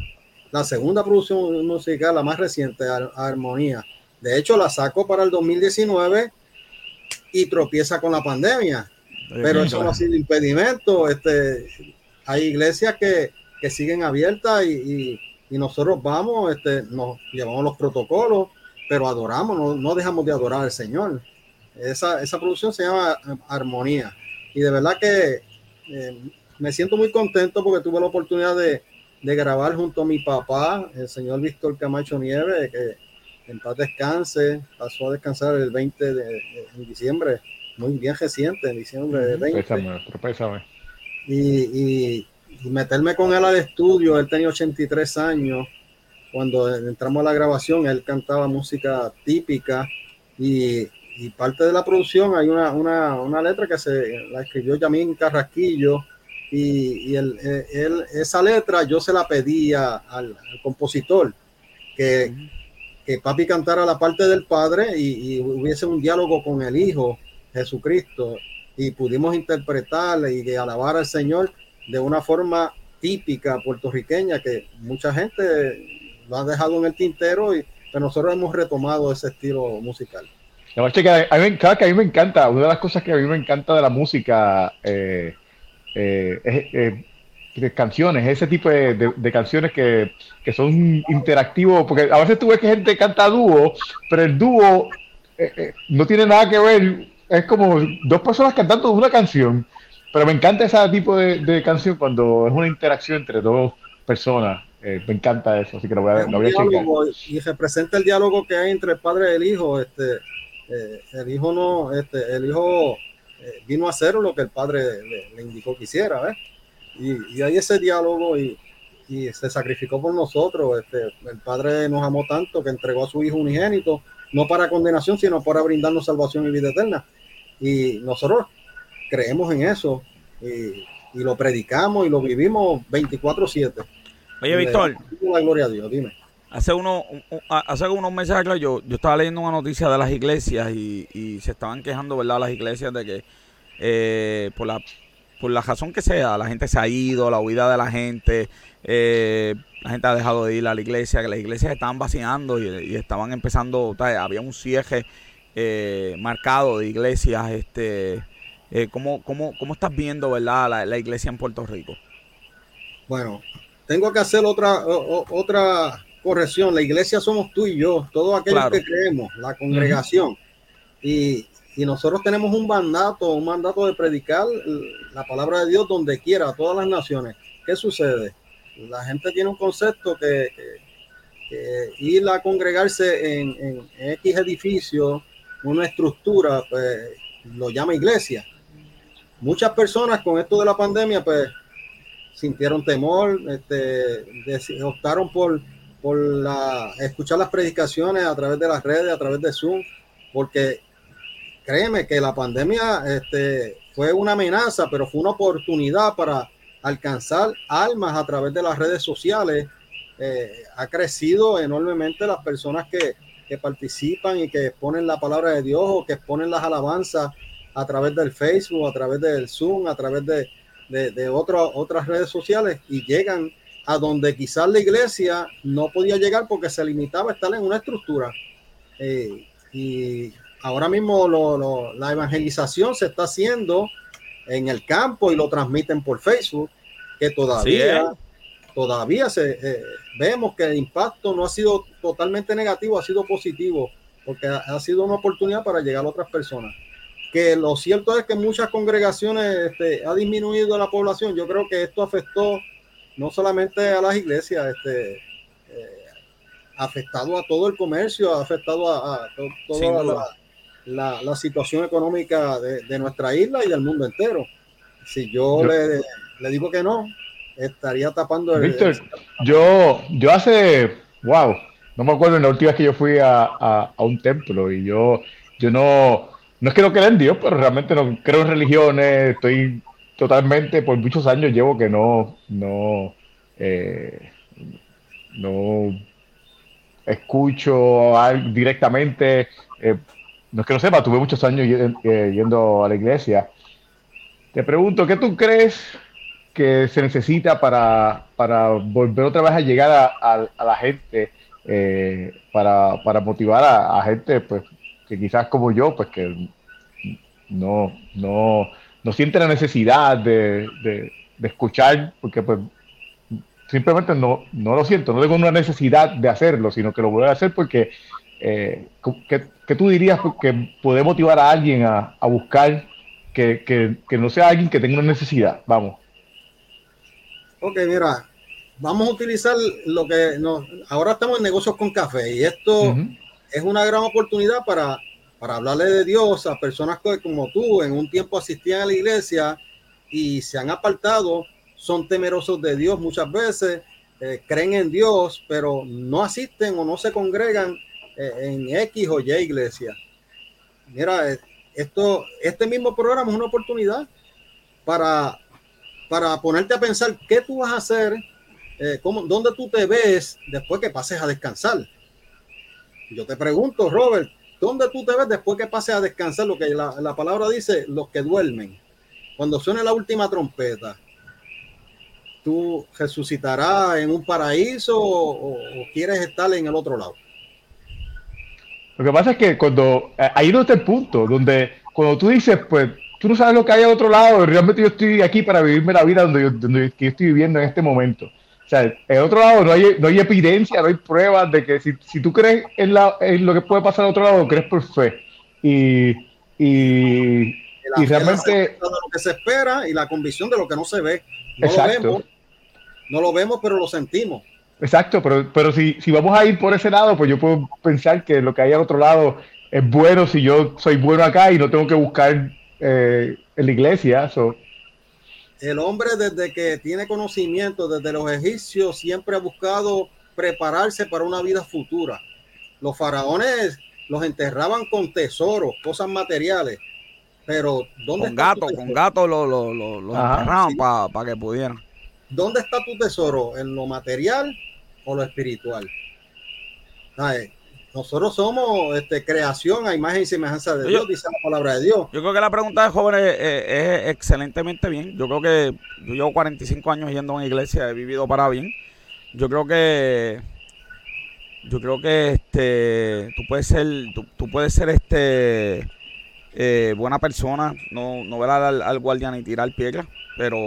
Speaker 3: La segunda producción musical, la más reciente, Armonía. De hecho, la saco para el 2019 y tropieza con la pandemia. Pero eso no ha sido impedimento. Este, hay iglesias que, siguen abiertas y, nosotros vamos, este, nos llevamos los protocolos, pero adoramos, no, dejamos de adorar al Señor. Esa, producción se llama Armonía. Y de verdad que eh, me siento muy contento porque tuve la oportunidad de, grabar junto a mi papá, el señor Víctor Camacho Nieves, que en paz descanse, pasó a descansar el 20 de diciembre muy bien reciente, en diciembre de 20. Y, y, meterme con él al estudio, él tenía 83 años. Cuando entramos a la grabación, él cantaba música típica. Y, y parte de la producción hay una, una, una, letra que se la escribió Yamín Carrasquillo. Y, y él, esa letra yo se la pedía al, compositor que, que papi cantara la parte del padre y, y, hubiese un diálogo con el hijo Jesucristo y pudimos interpretarle y alabar al Señor de una forma típica puertorriqueña que mucha gente lo ha dejado en el tintero y nosotros hemos retomado ese estilo musical.
Speaker 2: a, mí, que a mí me encanta, una de las cosas que a mí me encanta de la música eh, eh, es eh, canciones, ese tipo de, canciones que, que, son interactivos, porque a veces tú ves que gente canta dúo, pero el dúo no tiene nada que ver es como dos personas cantando una canción, pero me encanta ese tipo de, canción cuando es una interacción entre dos personas. Eh, me encanta eso, así que lo voy a, lo voy
Speaker 3: a Y representa el diálogo que hay entre el padre y el hijo. Este, eh, el hijo no, este, el hijo eh, vino a hacer lo que el padre le, indicó que hiciera, Y, y, hay ese diálogo y, y, se sacrificó por nosotros. Este, el padre nos amó tanto que entregó a su hijo unigénito, no para condenación, sino para brindarnos salvación y vida eterna. Y nosotros creemos en eso y, y lo predicamos y lo vivimos 24/7.
Speaker 1: Oye, Víctor.
Speaker 3: La gloria a Dios, dime.
Speaker 1: Hace, uno, hace unos meses yo, yo estaba leyendo una noticia de las iglesias y, se estaban quejando, ¿verdad? Las iglesias de que eh, por, la, por la razón que sea, la gente se ha ido, la huida de la gente, eh, la gente ha dejado de ir a la iglesia, que las iglesias estaban vaciando y, estaban empezando, había un cierre eh, marcado de iglesias. este ¿cómo, cómo, ¿Cómo estás viendo, verdad, la, la iglesia en Puerto Rico?
Speaker 3: Bueno, tengo que hacer otra, otra corrección. La iglesia somos tú y yo, todos aquellos que creemos, la congregación. y, y, nosotros tenemos un mandato, un mandato de predicar la palabra de Dios donde quiera, a todas las naciones. ¿Qué sucede? La gente tiene un concepto que, ir a congregarse en, en, X edificio, una estructura, pues lo llama iglesia. Muchas personas con esto de la pandemia, pues sintieron temor, este, optaron por, por la, escuchar las predicaciones a través de las redes, a través de Zoom, porque créeme que la pandemia este, fue una amenaza, pero fue una oportunidad para alcanzar almas a través de las redes sociales. Eh, ha crecido enormemente las personas que, que participan y que exponen la palabra de Dios o que exponen las alabanzas a través del Facebook, a través del Zoom, a través de, de, otras redes sociales y llegan a donde quizás la iglesia no podía llegar porque se limitaba a estar en una estructura. Eh, y ahora mismo la evangelización se está haciendo en el campo y lo transmiten por Facebook, que todavía, todavía se, eh, vemos que el impacto no ha sido totalmente negativo, ha sido positivo, porque ha sido una oportunidad para llegar a otras personas que lo cierto es que muchas congregaciones este, ha disminuido la población. Yo creo que esto afectó no solamente a las iglesias, este, eh, ha afectado a todo el comercio, ha afectado a, toda la, situación económica de, nuestra isla y del mundo entero. Si yo, le, digo que no, estaría tapando
Speaker 2: el... Víctor, yo, yo hace, wow, no me acuerdo en la última vez que yo fui a, a un templo y yo, yo no no es que no crea en Dios, pero realmente no creo en religiones, estoy totalmente, por muchos años llevo que no, no, eh, no escucho directamente, eh, no es que no sepa, tuve muchos años eh, yendo a la iglesia. Te pregunto, ¿qué tú crees que se necesita para, para volver otra vez a llegar a, la gente, para, para, motivar a, a gente pues, que quizás como yo, pues que no, no, no siente la necesidad de, escuchar, porque pues simplemente no, no lo siento, no tengo una necesidad de hacerlo, sino que lo voy a hacer porque eh, ¿qué, tú dirías que puede motivar a alguien a, buscar que, no sea alguien que tenga una necesidad? Vamos.
Speaker 3: Ok, mira, vamos a utilizar lo que nos, ahora estamos en negocios con café y esto es una gran oportunidad para, para hablarle de Dios a personas que, como tú en un tiempo asistían a la iglesia y se han apartado, son temerosos de Dios muchas veces, eh, creen en Dios, pero no asisten o no se congregan eh, en X o Y iglesia. Mira, eh, esto, este mismo programa es una oportunidad para, para ponerte a pensar qué tú vas a hacer, cómo, dónde tú te ves después que pases a descansar. Yo te pregunto, Robert, ¿dónde tú te ves después que pases a descansar? Lo que la, palabra dice, los que duermen. Cuando suene la última trompeta, ¿tú resucitarás en un paraíso o, quieres estar en el otro lado?
Speaker 2: Lo que pasa es que cuando eh, ahí no está punto, donde cuando tú dices, pues tú no sabes lo que hay al otro lado, realmente yo estoy aquí para vivirme la vida donde donde yo estoy viviendo en este momento. O sea, en otro lado no hay, no hay evidencia, no hay pruebas de que si, si tú crees en, la, en, lo que puede pasar al otro lado, crees por fe. Y, y,
Speaker 3: y realmente... De lo que se espera y la convicción de lo que no se ve. No
Speaker 2: exacto.
Speaker 3: lo vemos, no lo vemos, pero lo sentimos.
Speaker 2: Exacto, pero, pero si, si vamos a ir por ese lado, pues yo puedo pensar que lo que hay al otro lado es bueno si yo soy bueno acá y no tengo que buscar eh, en la iglesia. So,
Speaker 3: el hombre desde que tiene conocimiento, desde los egipcios, siempre ha buscado prepararse para una vida futura. Los faraones los enterraban con tesoros, cosas materiales. pero ¿dónde
Speaker 1: Con
Speaker 3: está tu
Speaker 1: gato, con
Speaker 3: tesoro?
Speaker 1: gato lo, lo, lo,
Speaker 3: sí.
Speaker 1: para que pudieran.
Speaker 3: ¿Dónde está tu tesoro? ¿En lo material o lo espiritual? ¿Sabes? Nosotros somos este, creación a imagen y semejanza de
Speaker 1: Yo-
Speaker 3: Dios, dice la palabra de Dios.
Speaker 1: Yo creo que la pregunta de jóvenes eh, es excelentemente bien. Yo creo que yo llevo 45 años yendo a una iglesia, he vivido para bien. Yo creo que yo creo que este tú puedes ser tú, tú puedes ser este eh, buena persona, no no ver al, al guardia ni tirar piedras, pero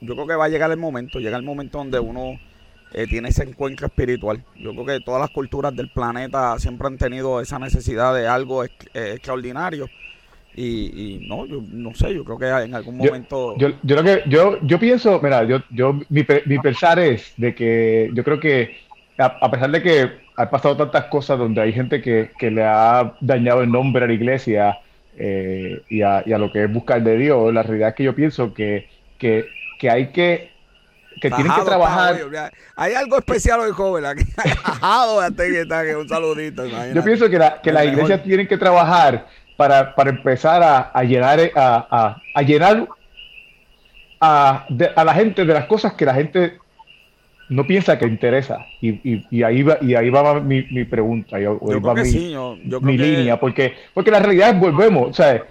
Speaker 1: yo creo que va a llegar el momento, llega el momento donde uno eh, tiene ese encuentro espiritual. Yo creo que todas las culturas del planeta siempre han tenido esa necesidad de algo eh, extraordinario. Y, y no, yo no sé, yo creo que en algún momento...
Speaker 2: Yo, yo, lo que, yo, yo pienso, mira, yo, yo, mi, mi pensar es de que yo creo que a, a pesar de que han pasado tantas cosas donde hay gente que, que le ha dañado el nombre a la iglesia eh, y, a, y a lo que es buscar de Dios, la realidad es que yo pienso que, que, que hay que, que tienen que trabajar.
Speaker 1: hay algo especial hoy, joven. Aquí. (laughs) Un saludito. imagínate.
Speaker 2: Yo pienso que, la, que las iglesias tienen que trabajar para, para empezar a, a llenar a, a- a llenar a, de- a la gente de las cosas que la gente no piensa que interesa. Y, y- y ahí va, y ahí va mi, mi pregunta, y
Speaker 1: Yo
Speaker 2: va
Speaker 1: que
Speaker 2: mi,
Speaker 1: sí, yo, yo creo
Speaker 2: mi
Speaker 1: que...
Speaker 2: línea, porque, porque la realidad es, volvemos, o sea,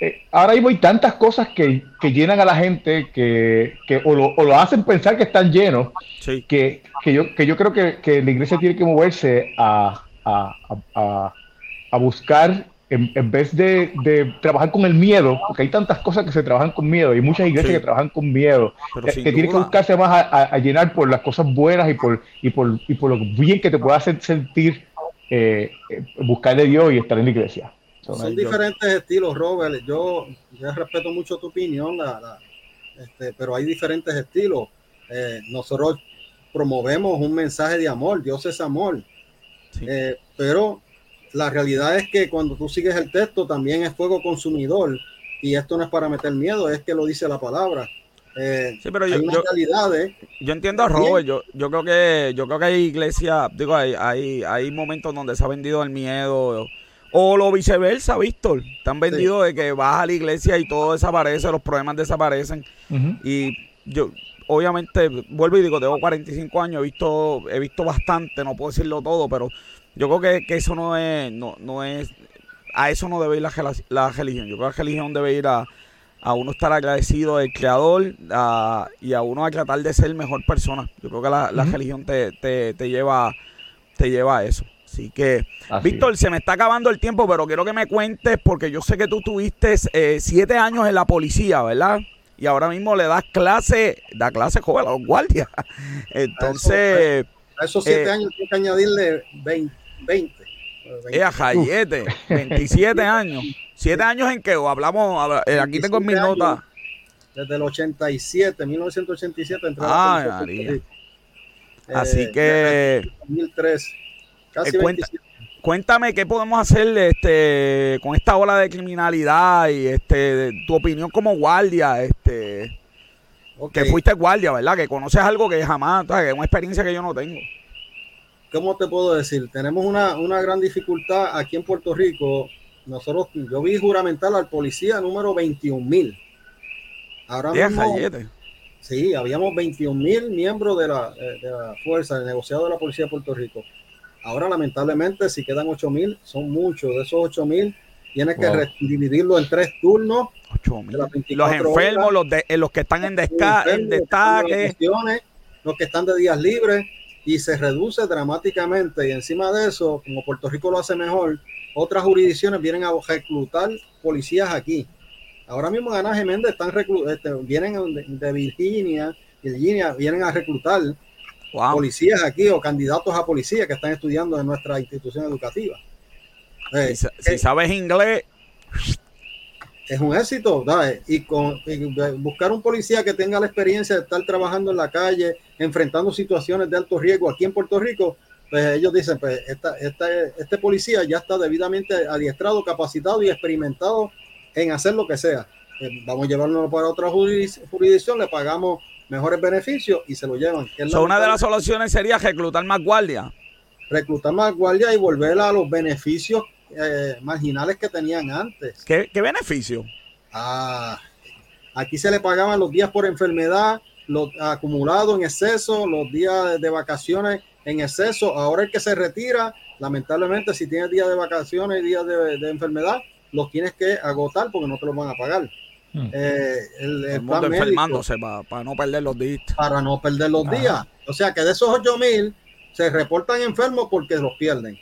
Speaker 2: eh, ahora mismo hay tantas cosas que, que llenan a la gente que, que o, lo, o lo hacen pensar que están llenos,
Speaker 1: Sí,
Speaker 2: que, que yo, que yo creo que, que la iglesia tiene que moverse a, a, a- buscar, en, en vez de, de trabajar con el miedo, porque hay tantas cosas que se trabajan con miedo, hay muchas iglesias
Speaker 1: Sí.
Speaker 2: que trabajan con miedo,
Speaker 1: pero
Speaker 2: que, que tiene que buscarse más a llenar por las cosas buenas y por, y por, y por lo bien que te pueda hacer sentir eh, eh, buscar de Dios y estar en la iglesia. So,
Speaker 3: Son diferentes estilos, Robert. Yo, yo respeto mucho tu opinión, la- la- este, pero hay diferentes estilos. Eh, nosotros promovemos un mensaje de amor, Dios es amor.
Speaker 1: Sí.
Speaker 3: Eh, pero la realidad es que cuando tú sigues el texto también es fuego consumidor y esto no es para meter miedo, es que lo dice la palabra. Eh,
Speaker 1: Sí, pero
Speaker 3: hay
Speaker 1: yo, yo entiendo a Robert, yo, yo creo que yo creo que hay iglesias, digo, hay, hay, hay momentos donde se ha vendido el miedo o lo viceversa, Víctor. Están vendidos de que vas a la iglesia y todo desaparece, los problemas desaparecen. Y yo, obviamente, vuelvo y digo, tengo 45 años, he visto, he visto bastante, no puedo decirlo todo, pero yo creo que, que eso no es, no, no es, a eso no debe ir la, la religión. Yo creo que la religión debe ir a, a uno estar agradecido del creador a- y a uno a tratar de ser mejor persona. Yo creo que la, religión te, te, te lleva, te lleva a eso. Así que,
Speaker 2: Así
Speaker 1: Víctor,
Speaker 2: es.
Speaker 1: se me está acabando el tiempo, pero quiero que me cuentes, porque yo sé que tú tuviste eh, siete años en la policía, ¿verdad? Y ahora mismo le das clase, da clase joven a los guardias. (laughs) Entonces,
Speaker 3: a esos siete
Speaker 1: Eh,
Speaker 3: años hay que añadirle 20. 20.
Speaker 1: es a Jayete, 27 años. ¿Siete años en qué? O hablamos, habla- eh, aquí tengo en mis
Speaker 3: 27 años.
Speaker 1: notas.
Speaker 3: Desde el 87, 1987 entré a la
Speaker 1: Ay,
Speaker 3: policía de Puerto
Speaker 1: María.
Speaker 3: Rico.
Speaker 1: Así
Speaker 3: Eh,
Speaker 1: que,
Speaker 3: 2003. Casi
Speaker 1: Eh, cuenta-
Speaker 3: 27.
Speaker 1: cuéntame qué podemos hacer este, con esta ola de criminalidad y este, tu opinión como guardia, este,
Speaker 3: Ok,
Speaker 1: que fuiste guardia, ¿verdad? Que conoces algo que jamás, que es una experiencia que yo no tengo.
Speaker 3: ¿Cómo te puedo decir? Tenemos una, una gran dificultad aquí en Puerto Rico. Nosotros, yo vi juramentar al policía número 21 mil. Ahora mismo, sí, habíamos 21 mil miembros de la, eh, de la fuerza, del negociado de la policía de Puerto Rico. Ahora, lamentablemente, si quedan 8 mil, son muchos. De esos 8 mil, tienes que
Speaker 2: Wow.
Speaker 3: dividirlo en tres turnos.
Speaker 1: Ocho mil.
Speaker 3: de las
Speaker 1: Los
Speaker 3: 24
Speaker 1: enfermos,
Speaker 3: horas.
Speaker 1: los, de, eh, los que están en, desca
Speaker 3: Los
Speaker 1: en
Speaker 3: enfermos, los que están de
Speaker 1: destaque.
Speaker 3: los que están de días libres y se reduce dramáticamente y encima de eso, como Puerto Rico lo hace mejor, otras jurisdicciones vienen a reclutar policías aquí. Ahora mismo Ana Geméndez están este, vienen de, de Virginia, Virginia, vienen a reclutar
Speaker 1: Wow.
Speaker 3: policías aquí o candidatos a policía que están estudiando en nuestra institución educativa. Eh,
Speaker 1: Si, si sabes inglés,
Speaker 3: es un éxito, ¿sabes? Y, con, y buscar un policía que tenga la experiencia de estar trabajando en la calle, enfrentando situaciones de alto riesgo aquí en Puerto Rico, pues ellos dicen, pues esta, esta, este policía ya está debidamente adiestrado, capacitado y experimentado en hacer lo que sea. Eh, vamos a llevarlo para otra juris- jurisdicción, le pagamos mejores beneficios y se lo llevan.
Speaker 1: so, una de las soluciones sería reclutar más guardias.
Speaker 3: reclutar más guardias y volver a los beneficios eh, marginales que tenían antes.
Speaker 1: ¿Qué, qué beneficio?
Speaker 3: a, aquí se le pagaban los días por enfermedad, los acumulados en exceso, los días de vacaciones en exceso. Ahora el que se retira, lamentablemente, si tienes días de vacaciones y días de, enfermedad, los tienes que agotar porque no te los van a pagar.
Speaker 1: Hmm. Eh, el, enfermándose para, no perder los días.
Speaker 3: Para no perder los días. O sea que de esos 8 mil se reportan enfermos porque los pierden.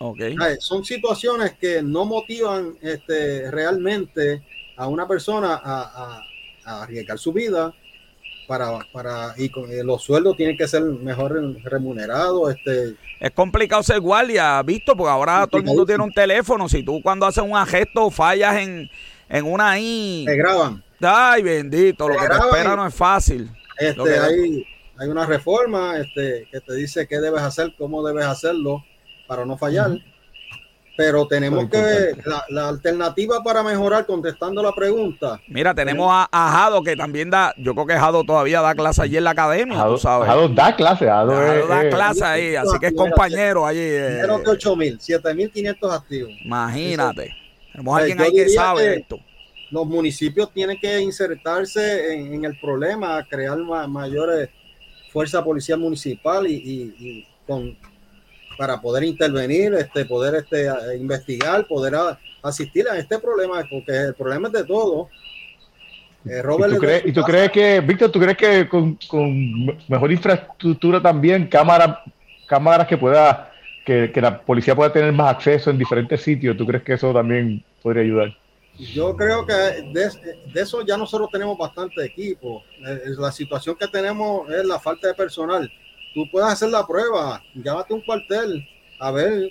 Speaker 1: Okay.
Speaker 3: son situaciones que no motivan este, realmente a una persona a, a, arriesgar su vida para, para y con, eh, los sueldos tienen que ser mejor remunerados. Este.
Speaker 1: Es complicado ser guardia, visto, porque ahora todo el mundo tiene un teléfono. Si tú cuando haces un gesto fallas en, en una I.
Speaker 3: Te graban.
Speaker 1: Ay, bendito, lo que te espera no es fácil.
Speaker 3: Este, hay, hay una reforma este, que te dice qué debes hacer, cómo debes hacerlo para no fallar. Pero tenemos que la, alternativa para mejorar, contestando la pregunta.
Speaker 1: Mira, tenemos a, Jado que también da, yo creo que Jado todavía da clase allí en la academia,
Speaker 2: Jado,
Speaker 1: tú sabes.
Speaker 2: Jado da clase, Jado,
Speaker 1: da clase ahí, así que es compañero allí.
Speaker 3: Menos de 8 mil, 7.500 activos.
Speaker 1: Imagínate. Tenemos a alguien ahí que sabe esto.
Speaker 3: Los municipios tienen que insertarse en, el problema, crear mayores fuerza policial municipal y con para poder intervenir, este, poder este, investigar, poder asistir a este problema, porque el problema es de todo.
Speaker 2: Eh, ¿Y, tú crees, que, Víctor, tú crees que con, mejor infraestructura también, cámaras, cámaras que pueda, que, la policía pueda tener más acceso en diferentes sitios, ¿tú crees que eso también podría ayudar?
Speaker 3: Yo creo que de, eso ya nosotros tenemos bastante equipo. Eh, la situación que tenemos es la falta de personal tú puedes hacer la prueba, llámate un cuartel, a ver,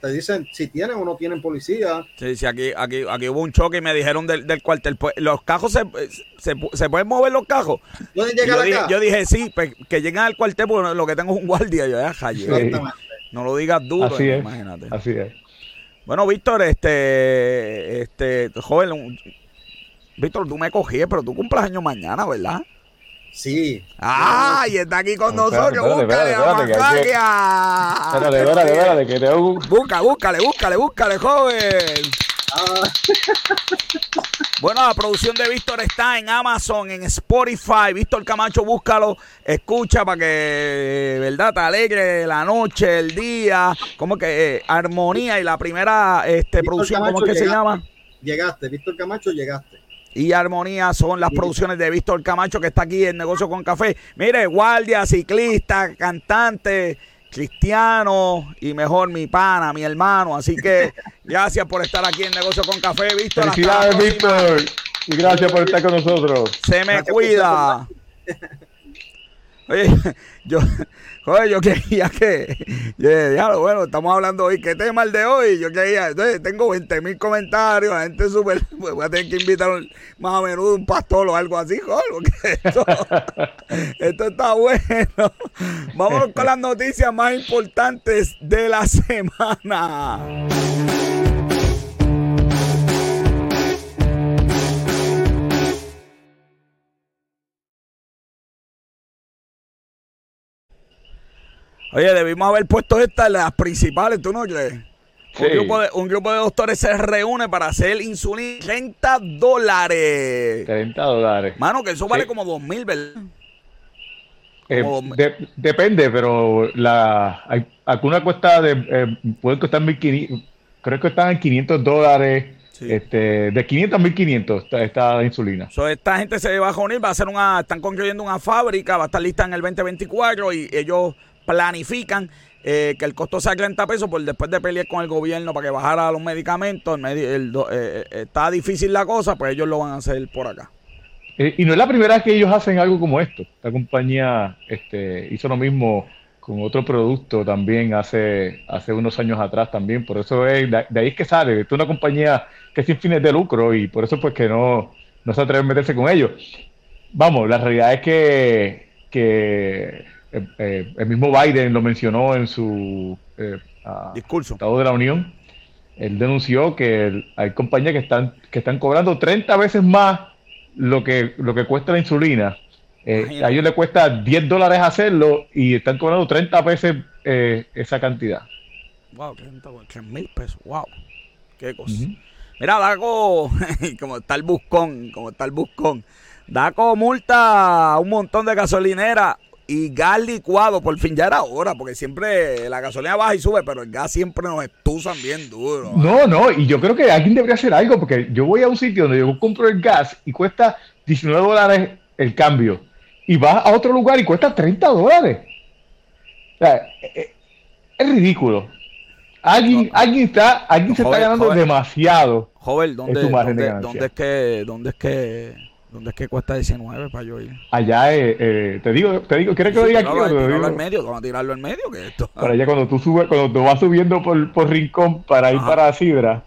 Speaker 3: te dicen si tienen o no tienen policía.
Speaker 1: Sí, sí, aquí, aquí, aquí hubo un choque y me dijeron del, del cuartel, pues, los cajos se, se, se, pueden mover los cajos.
Speaker 3: ¿Pueden llegar
Speaker 1: yo,
Speaker 3: acá?
Speaker 1: Dije, yo dije, sí, pues, que lleguen al cuartel porque lo que tengo es un guardia. Yo, ya, No lo digas duro,
Speaker 2: así
Speaker 1: imagínate.
Speaker 2: así es.
Speaker 1: Bueno, Víctor, este, este, joven, Víctor, tú me cogí, pero tú cumples años mañana, ¿verdad?
Speaker 3: Sí.
Speaker 1: ¡Ah! Y está aquí con nosotros. búscale a
Speaker 2: Espérate, espérate, espérate, que te
Speaker 1: Busca, búscale, búscale, búscale, joven. Ah. Bueno, la producción de Víctor está en Amazon, en Spotify. Víctor Camacho, búscalo, escucha para que, ¿verdad? Te alegre la noche, el día. Como que eh, armonía y la primera este, producción, ¿cómo es que se llama?
Speaker 3: Llegaste, Víctor Camacho, llegaste
Speaker 1: y Armonía son las producciones de Víctor Camacho, que está aquí en Negocio con Café. Mire, guardia, ciclista, cantante, cristiano y mejor mi pana, mi hermano. Así que (laughs) gracias por estar aquí en Negocio con Café, Víctor.
Speaker 2: Felicidades, Víctor. Y gracias por estar con nosotros.
Speaker 1: Se me cuida. (laughs) Oye, (laughs) yo, Oye, yo quería que. Ya, bueno, estamos hablando hoy. ¿Qué tema el de hoy? Yo quería. Entonces, tengo 20 mil comentarios. La gente súper. (laughs) Pues voy a tener que invitar más a menudo un pastor o algo así, porque (laughs) esto, esto está bueno. Vámonos con las noticias más importantes de la semana. Oye, debimos haber puesto estas las principales, ¿tú no crees? Un, grupo de, un grupo de doctores se reúne para hacer insulina 30 dólares.
Speaker 2: 30 dólares.
Speaker 1: Mano, que eso vale como 2 mil, ¿verdad?
Speaker 2: Eh, depende, pero la hay, alguna cuesta de eh, puede costar 1500, creo que están en 500 dólares. Este, de 500 a 1500 está, esta insulina.
Speaker 1: So, esta gente se va a unir, va a hacer una, están construyendo una fábrica, va a estar lista en el 2024 y ellos planifican eh, que el costo sea 30 pesos por después de pelear con el gobierno para que bajara los medicamentos. El, eh, eh, está difícil la cosa, pues ellos lo van a hacer por acá.
Speaker 2: y no es la primera vez que ellos hacen algo como esto. Esta compañía este, hizo lo mismo con otro producto también hace, hace unos años atrás también. Por eso es, de, ahí es que sale. es una compañía que es sin fines de lucro y por eso pues que no, no se atreve a meterse con ellos. Vamos, la realidad es que, que eh, eh, el mismo Biden lo mencionó en su
Speaker 1: eh, discurso
Speaker 2: Estado de la Unión. Él denunció que hay compañías que están, que están cobrando 30 veces más lo que, lo que cuesta la insulina. a ellos les cuesta 10 dólares hacerlo y están cobrando 30 veces esa cantidad.
Speaker 1: Wow, 30 mil pesos. Wow. Qué cosa. Mira, Daco, (laughs) como está el buscón, como está el buscón. Daco multa a un montón de gasolineras y gas licuado. Por fin ya era hora, porque siempre la gasolina baja y sube, pero el gas siempre nos estusan bien duro.
Speaker 2: No, no, y yo creo que alguien debería hacer algo, porque yo voy a un sitio donde yo compro el gas y cuesta 19 dólares el cambio, y vas a otro lugar y cuesta 30 dólares. O sea, eh, eh, es ridículo. Alguien, alguien está, alguien se está ganando
Speaker 1: joven.
Speaker 2: demasiado.
Speaker 1: Joven, ¿dónde, dónde, dónde es que, dónde es que, dónde es que cuesta 19 para yo ir?
Speaker 2: Allá, eh, eh, te digo, te digo, ¿quieres que lo diga aquí?
Speaker 1: Tíralo
Speaker 2: digo?
Speaker 1: al medio, vamos a tirarlo al medio, que esto.
Speaker 2: Para allá cuando tú subes, cuando tú vas subiendo por, por Rincón para ir
Speaker 1: Ajá.
Speaker 2: para Sidra,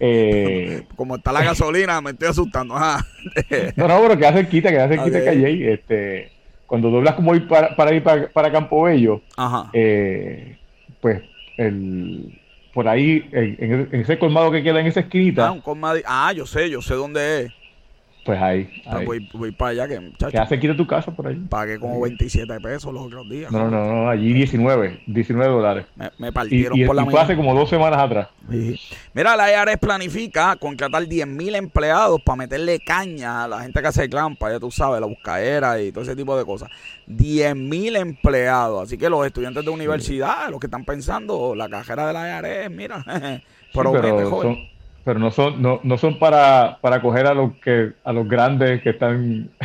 Speaker 2: eh, (laughs)
Speaker 1: Como está la gasolina, me estoy asustando. Ajá. (laughs)
Speaker 2: no, no, pero queda cerquita, queda cerquita
Speaker 1: Ok.
Speaker 2: de Calle, este, cuando doblas como ir para, para ir para, para Campo Bello,
Speaker 1: Ajá.
Speaker 2: eh, pues el, por ahí, en, en- ese colmado que queda en esa esquinita,
Speaker 1: Ah, un colmadi- ah, yo sé, yo sé dónde es.
Speaker 2: Pues ahí, ahí.
Speaker 1: voy, voy para allá, que muchacho,
Speaker 2: queda cerquita de tu casa por ahí.
Speaker 1: pagué como 27 pesos los otros días.
Speaker 2: No, no, no, allí 19, 19 dólares.
Speaker 1: Me, partieron
Speaker 2: y,
Speaker 1: por la
Speaker 2: y fue hace
Speaker 1: mañana.
Speaker 2: como dos semanas atrás.
Speaker 1: Sí. Mira, la IARES planifica contratar 10.000 empleados para meterle caña a la gente que hace clampa, ya tú sabes, la buscadera y todo ese tipo de cosas. 10.000 empleados. Así que los estudiantes de universidad, los que están pensando, la cajera de la IARES, mira, (laughs)
Speaker 2: Sí,
Speaker 1: promete,
Speaker 2: pero,
Speaker 1: joven.
Speaker 2: son, pero no son, no, no son para, para coger a los que, a los grandes que están. (laughs)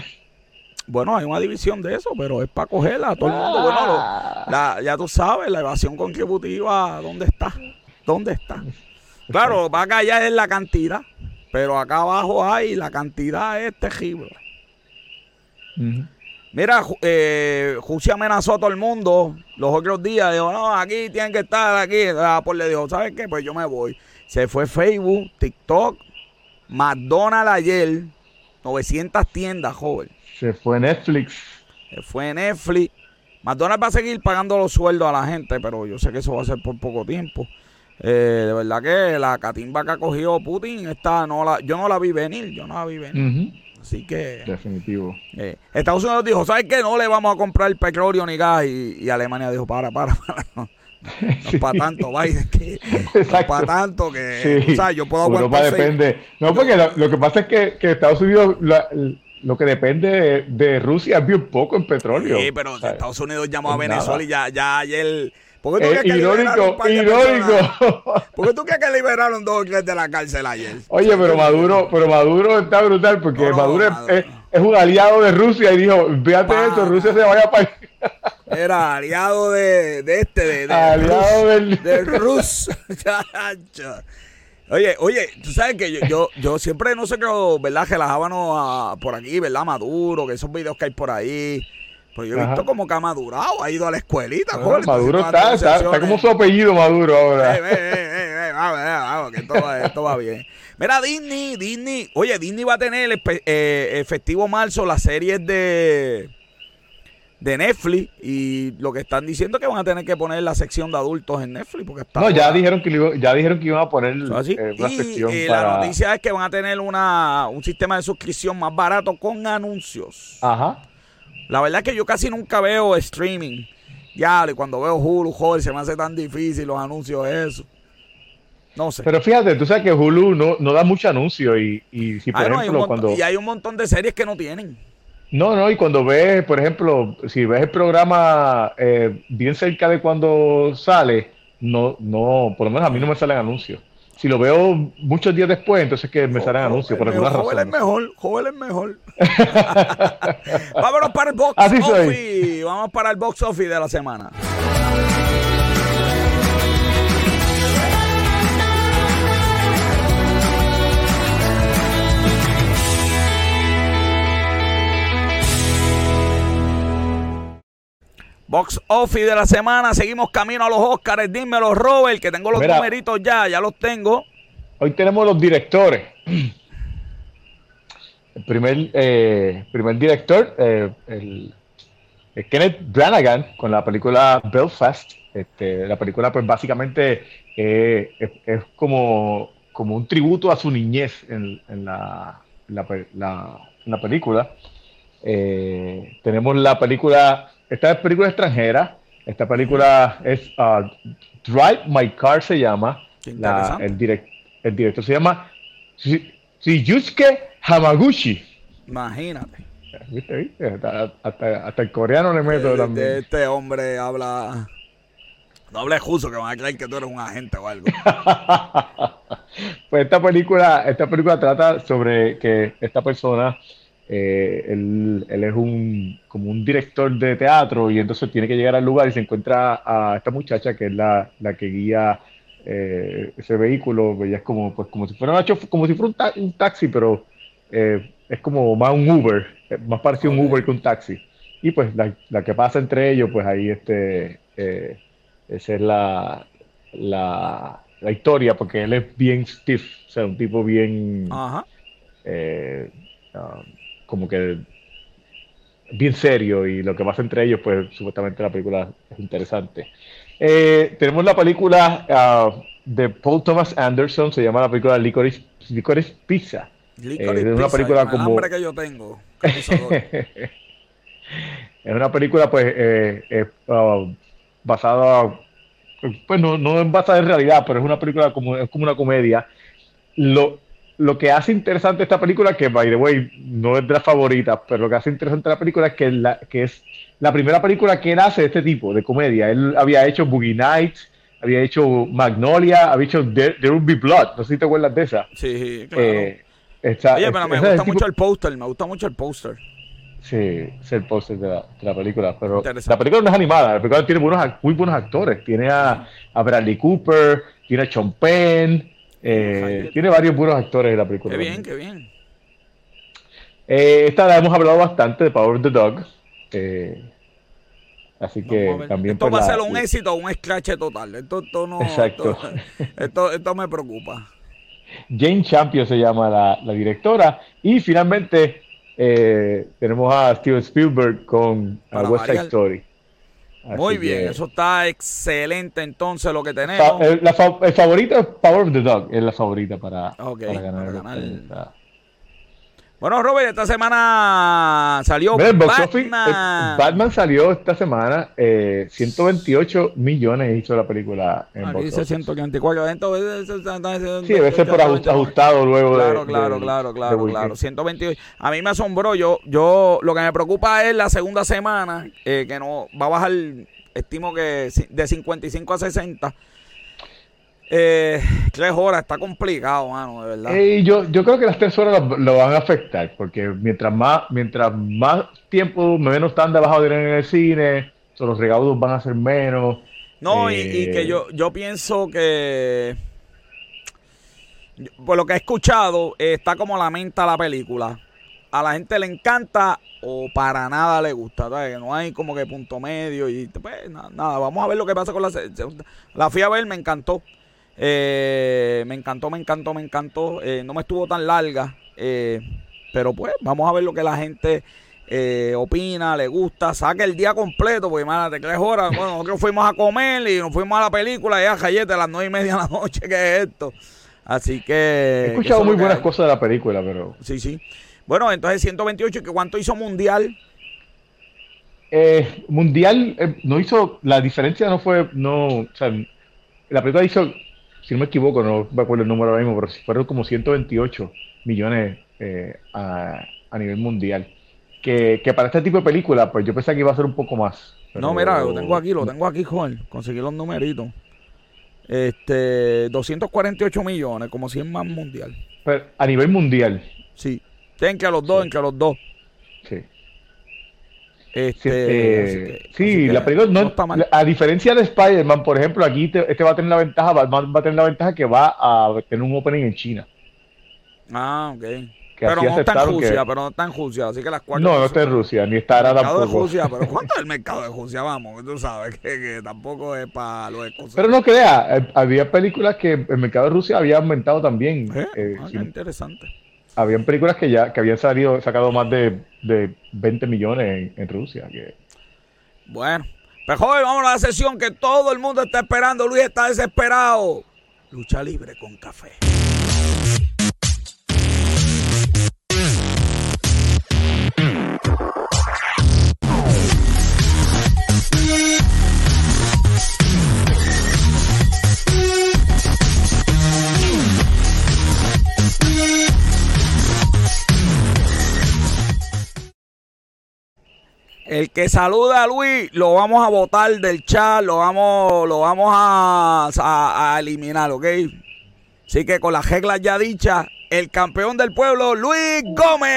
Speaker 1: Bueno, hay una división de eso, pero es para cogerla a todo el mundo. Bueno, lo- la- ya tú sabes, la evasión contributiva, ¿dónde está? ¿Dónde está? Claro, va acá ya es la cantidad, pero acá abajo hay la cantidad es terrible. Mira, eh, Jusi amenazó a todo el mundo los otros días. Dijo, no, aquí tienen que estar aquí. Ah, pues le dijo, ¿sabes qué? Pues yo me voy. Se fue Facebook, TikTok, McDonald's ayer, 900 tiendas, joven.
Speaker 2: Se fue Netflix.
Speaker 1: Se fue Netflix. McDonald's va a seguir pagando los sueldos a la gente, pero yo sé que eso va a ser por poco tiempo. Eh, de verdad que la catimba que ha cogido Putin, esta no la, yo no la vi venir, yo no la vi venir. Así que
Speaker 2: Definitivo.
Speaker 1: eh, Estados Unidos dijo, ¿sabes qué? No le vamos a comprar petróleo ni gas. Y, y Alemania dijo, para, para, para. No,
Speaker 2: Sí.
Speaker 1: para (laughs) tanto, Biden, que no para tanto que,
Speaker 2: Sí.
Speaker 1: tú sabes, yo puedo aguantar
Speaker 2: depende. No, porque lo, lo que pasa es que, que Estados Unidos, la- lo que depende de, de Rusia es bien poco en petróleo.
Speaker 1: Sí, pero
Speaker 2: ¿sabes?
Speaker 1: Estados Unidos llamó a Venezuela y ya, ya ayer... ¿Por qué tú
Speaker 2: Eh,
Speaker 1: crees que liberaron un
Speaker 2: irónico, irónico.
Speaker 1: ¿Por qué tú crees que liberaron dos o tres de la cárcel ayer?
Speaker 2: Oye, pero Maduro, pero Maduro está brutal porque
Speaker 1: No, no,
Speaker 2: Maduro. Es, es un aliado de Rusia y dijo, fíjate
Speaker 1: Pa.
Speaker 2: esto, Rusia se vaya para (laughs)
Speaker 1: Era aliado de, de este, de, de
Speaker 2: aliado
Speaker 1: Rus,
Speaker 2: del
Speaker 1: de Rus. (laughs) Oye, oye, tú sabes que yo, yo, yo siempre no sé qué, ¿verdad? Relajábamos a, por aquí, ¿verdad? Maduro, que esos videos que hay por ahí. Pero yo he
Speaker 2: Ajá.
Speaker 1: visto como que ha madurado, ha ido a la escuelita,
Speaker 2: Bueno,
Speaker 1: joder,
Speaker 2: Maduro está, está, está como su apellido Maduro ahora.
Speaker 1: Eh, eh, eh, eh, eh, vamos, eh, vamos, que esto va, esto va bien. Mira, Disney, Disney, oye, Disney va a tener el, eh, el festivo marzo las series de de Netflix y lo que están diciendo es que van a tener que poner la sección de adultos en Netflix porque está
Speaker 2: No, ya dijeron que ya dijeron que iban a poner eh, una
Speaker 1: y
Speaker 2: sección
Speaker 1: eh,
Speaker 2: para.
Speaker 1: la noticia es que van a tener una, un sistema de suscripción más barato con anuncios.
Speaker 2: Ajá.
Speaker 1: La verdad es que yo casi nunca veo streaming. Ya, y cuando veo Hulu, joder, se me hace tan difícil los anuncios, eso. No sé.
Speaker 2: Pero fíjate, tú sabes que Hulu no, no da mucho anuncio y, y si por
Speaker 1: Ah, no, hay un
Speaker 2: ejemplo
Speaker 1: montón-
Speaker 2: cuando
Speaker 1: Y hay un montón de series que no tienen.
Speaker 2: no no y cuando ves por ejemplo si ves el programa eh, bien cerca de cuando sale no no por lo menos a mí no me salen anuncios si lo veo muchos días después entonces que me salen anuncios por alguna
Speaker 1: Joven es
Speaker 2: razón
Speaker 1: mejor, joven es mejor. (laughs) Vámonos para el box
Speaker 2: Así soy.
Speaker 1: office. Vamos para el box office de la semana. Box office de la semana, seguimos camino a los Oscars. Dímelo, Robert, que tengo los
Speaker 2: Mira.
Speaker 1: numeritos ya, ya los tengo.
Speaker 2: hoy tenemos los directores el primer eh, primer director eh, el, el Kenneth Branagh con la película Belfast este, la película pues básicamente eh, es, es como, como un tributo a su niñez en, en la, la la película. Eh, tenemos la película, esta es película extranjera, esta película es uh, Drive My Car se llama, La- el, direc- el director se llama Si, Yusuke Hamaguchi.
Speaker 1: Imagínate.
Speaker 2: ¿Viste, viste? Hasta, hasta, el coreano le meto
Speaker 1: este,
Speaker 2: también.
Speaker 1: Este hombre habla. No hable justo que van a creer que tú eres un agente o algo. (laughs)
Speaker 2: pues esta película, esta película trata sobre que esta persona, eh, él, es un como un director de teatro y entonces tiene que llegar al lugar y se encuentra a esta muchacha que es la, que guía eh, ese vehículo, ella es como, pues, como si fuera como si fuera un, taxi, pero eh, es como más un Uber, más parecido a un Uber que un taxi. Y pues la, la que pasa entre ellos, pues ahí este esa es la, la, historia, porque él es bien stiff, o sea, un tipo bien. Um, como que. Bien serio, y lo que pasa entre ellos, pues supuestamente la película es interesante. Eh, tenemos la película uh, de Paul Thomas Anderson, se llama la película Licorice, Licorice Pizza.
Speaker 1: Licorice eh, es una película como. El que yo tengo. (laughs) es
Speaker 2: una película, pues, eh, uh, basada, pues no, no es basada en realidad, pero es una película como, es como una comedia. Lo, lo que hace interesante esta película, que by the way, no es de las favoritas, pero lo que hace interesante la película es que, la, que es la primera película que él hace de este tipo, de comedia. Él había hecho Boogie Nights, había hecho Magnolia, había hecho There, Will Be Blood, no sé si te acuerdas de esa.
Speaker 1: Sí, claro. Eh, Oye, pero me gusta mucho el póster, me gusta mucho el póster.
Speaker 2: Sí, es el póster de, la, película. Pero la película no es animada, la película tiene buenos, muy buenos actores. Tiene a, Bradley Cooper, tiene a Sean Penn, eh, tiene varios buenos actores en la película.
Speaker 1: Qué bien, qué bien.
Speaker 2: Eh, esta la hemos hablado bastante de Power of the Dog. Eh, así que también.
Speaker 1: Esto va a ser un éxito o un scratch total. Esto, no. Exacto. Esto, esto, me preocupa.
Speaker 2: Jane Champion se llama la, la directora. Y finalmente eh, tenemos a Steven Spielberg con West Side Story.
Speaker 1: Muy bien, eso está excelente entonces lo que tenemos.
Speaker 2: el, favorito es Power of the Dog, es la favorita para, ganar,
Speaker 1: bueno, Robert, esta semana salió
Speaker 2: Batman. Batman salió esta semana, eh, 128 millones hizo la película
Speaker 1: en Aquí dice 144.
Speaker 2: Sí, debe ser por ajustado luego
Speaker 1: claro, de, Claro, claro, claro, claro. 128. A mí me asombró. Yo, yo, lo que me preocupa es la segunda semana, eh, que no va a bajar, estimo que de 55 a 60 eh, tres horas está complicado, mano, de verdad.
Speaker 2: Eh, yo, yo creo que las tres horas lo, van a afectar, porque mientras más, mientras más tiempo, menos están debajo de en el cine, los recaudos van a ser menos.
Speaker 1: No, y, que eh, yo, yo pienso que por lo que he escuchado, está como lamenta la película. A la gente le encanta o para nada le gusta. Que no hay como que punto medio. Y pues nada, vamos a ver lo que pasa con la. La fui a ver, me encantó. Eh, me encantó, me encantó, me encantó. Eh, no me estuvo tan larga. Eh, pero pues, vamos a ver lo que la gente opina, le gusta. Saque el día completo, porque imagínate, tres horas. Bueno, nosotros fuimos a comer y nos fuimos a la película y a Jayete a las nueve y media de la noche, que es esto. Así que.
Speaker 2: He escuchado muy buenas cosas de la película, pero.
Speaker 1: Sí, sí. Bueno, entonces 128, ¿y cuánto hizo Mundial?
Speaker 2: mundial no hizo. La diferencia no fue. no O sea, la película hizo si no me equivoco, no me acuerdo el número ahora mismo, pero fueron como 128 millones eh, a, nivel mundial. Que, para este tipo de película, pues yo pensé que iba a ser un poco más.
Speaker 1: No, mira, lo tengo aquí, lo tengo aquí, Joel. Conseguí los numeritos. Este, 248 millones, como 100 más mundial.
Speaker 2: Pero a nivel mundial.
Speaker 1: Sí. Ten que a los dos, en que a los dos.
Speaker 2: Sí. Este, sí, la película no, mal. A diferencia de Spider-Man, por ejemplo, aquí este va a tener la ventaja, va, a tener la ventaja que va a tener un opening en China.
Speaker 1: Ah, ok. pero no está en Rusia, pero no está en Rusia, así que las cuatro.
Speaker 2: No, no está en Rusia, ni estará
Speaker 1: tampoco. De Rusia, pero (laughs) ¿cuánto es el mercado de Rusia? Vamos, tú sabes que, tampoco es para los
Speaker 2: escoceses. Pero no crea, eh, había películas que el mercado de Rusia había aumentado también.
Speaker 1: ¿Eh? Eh, ah, interesante
Speaker 2: habían películas que ya que habían salido, sacado más de, de 20 millones en, Rusia. Que...
Speaker 1: Bueno, pues joven, vamos a la sesión que todo el mundo está esperando. Luis está desesperado. Lucha libre con café. El que saluda a Luis lo vamos a votar del chat, lo vamos, lo vamos a, a- a eliminar, ¿ok? Así que con las reglas ya dichas, el campeón del pueblo, Luis Gómez.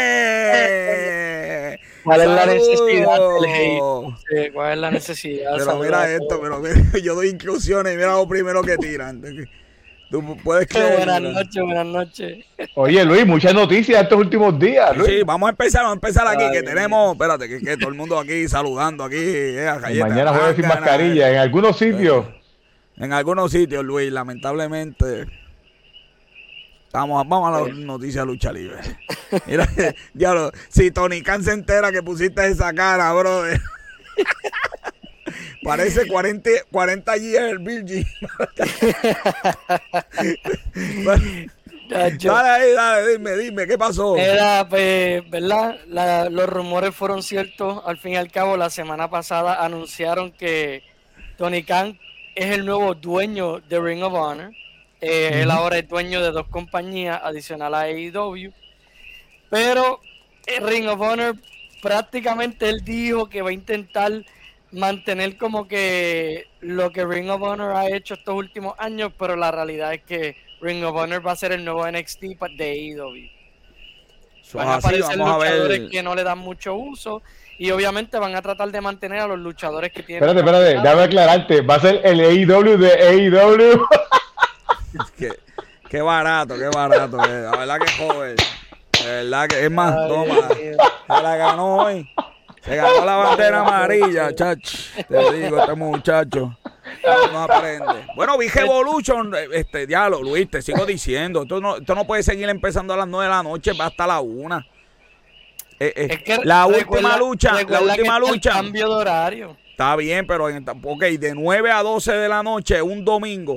Speaker 4: ¿Cuál es la necesidad del hate? Sí, ¿Cuál es la necesidad?
Speaker 1: Pero mira esto, pero mira, (laughs) yo doy inclusiones y mira lo primero que tiran. Tú puedes creer.
Speaker 4: Buenas noches, buenas noches.
Speaker 2: Oye, Luis, muchas noticias estos últimos días, Luis.
Speaker 1: Sí, vamos a empezar, vamos a empezar aquí,
Speaker 4: Ay,
Speaker 1: que tenemos, espérate, que, que todo el mundo aquí saludando aquí. eh, Galleta,
Speaker 2: mañana jueves sin
Speaker 1: Mángana,
Speaker 2: mascarilla. En algunos sitios.
Speaker 1: En algunos sitios, Luis, lamentablemente. Vamos, a- vamos a la noticia de lucha libre. Mira, (laughs) diablo, si Tony Khan se entera que pusiste esa cara, brother. (laughs) Parece 40, 40 years Virgin.
Speaker 4: Yo-
Speaker 1: dale ahí, dale, dime, dime, ¿qué pasó?
Speaker 4: Era, pues, ¿verdad? La- los rumores fueron ciertos. Al fin y al cabo, la semana pasada anunciaron que Tony Khan es el nuevo dueño de Ring of Honor. Eh, Él ahora es dueño de dos compañías adicional a AEW. Pero eh, Ring of Honor prácticamente él dijo que va a intentar mantener como que lo que Ring of Honor ha hecho estos últimos años, pero la realidad es que Ring of Honor va a ser el nuevo NXT de AEW.
Speaker 1: Eso
Speaker 4: Van a
Speaker 1: así,
Speaker 4: aparecer
Speaker 1: vamos a
Speaker 4: luchadores
Speaker 1: ver.
Speaker 4: que no le dan mucho uso y obviamente van a tratar de mantener a los luchadores que tienen.
Speaker 2: Espérate, espérate, déjame aclararte. Va a ser el AEW de E AEW. (laughs)
Speaker 1: Qué, qué barato, qué barato. eh. La verdad que joven. De verdad que es más,
Speaker 4: Ay,
Speaker 1: toma. Se la ganó hoy. Se ganó la bandera amarilla, chach. Te digo, este muchacho. No aprende. Bueno, vi Evolution, este diálogo, Luis, te sigo diciendo. Esto no, esto no puede seguir empezando a las 9 de la noche, va hasta la 1. Eh, eh,
Speaker 4: Es que
Speaker 1: la
Speaker 4: recuerda-
Speaker 1: última lucha, la última lucha.
Speaker 4: cambio de horario.
Speaker 1: Está bien, pero en, ok, de 9 a 12 de la noche, un domingo.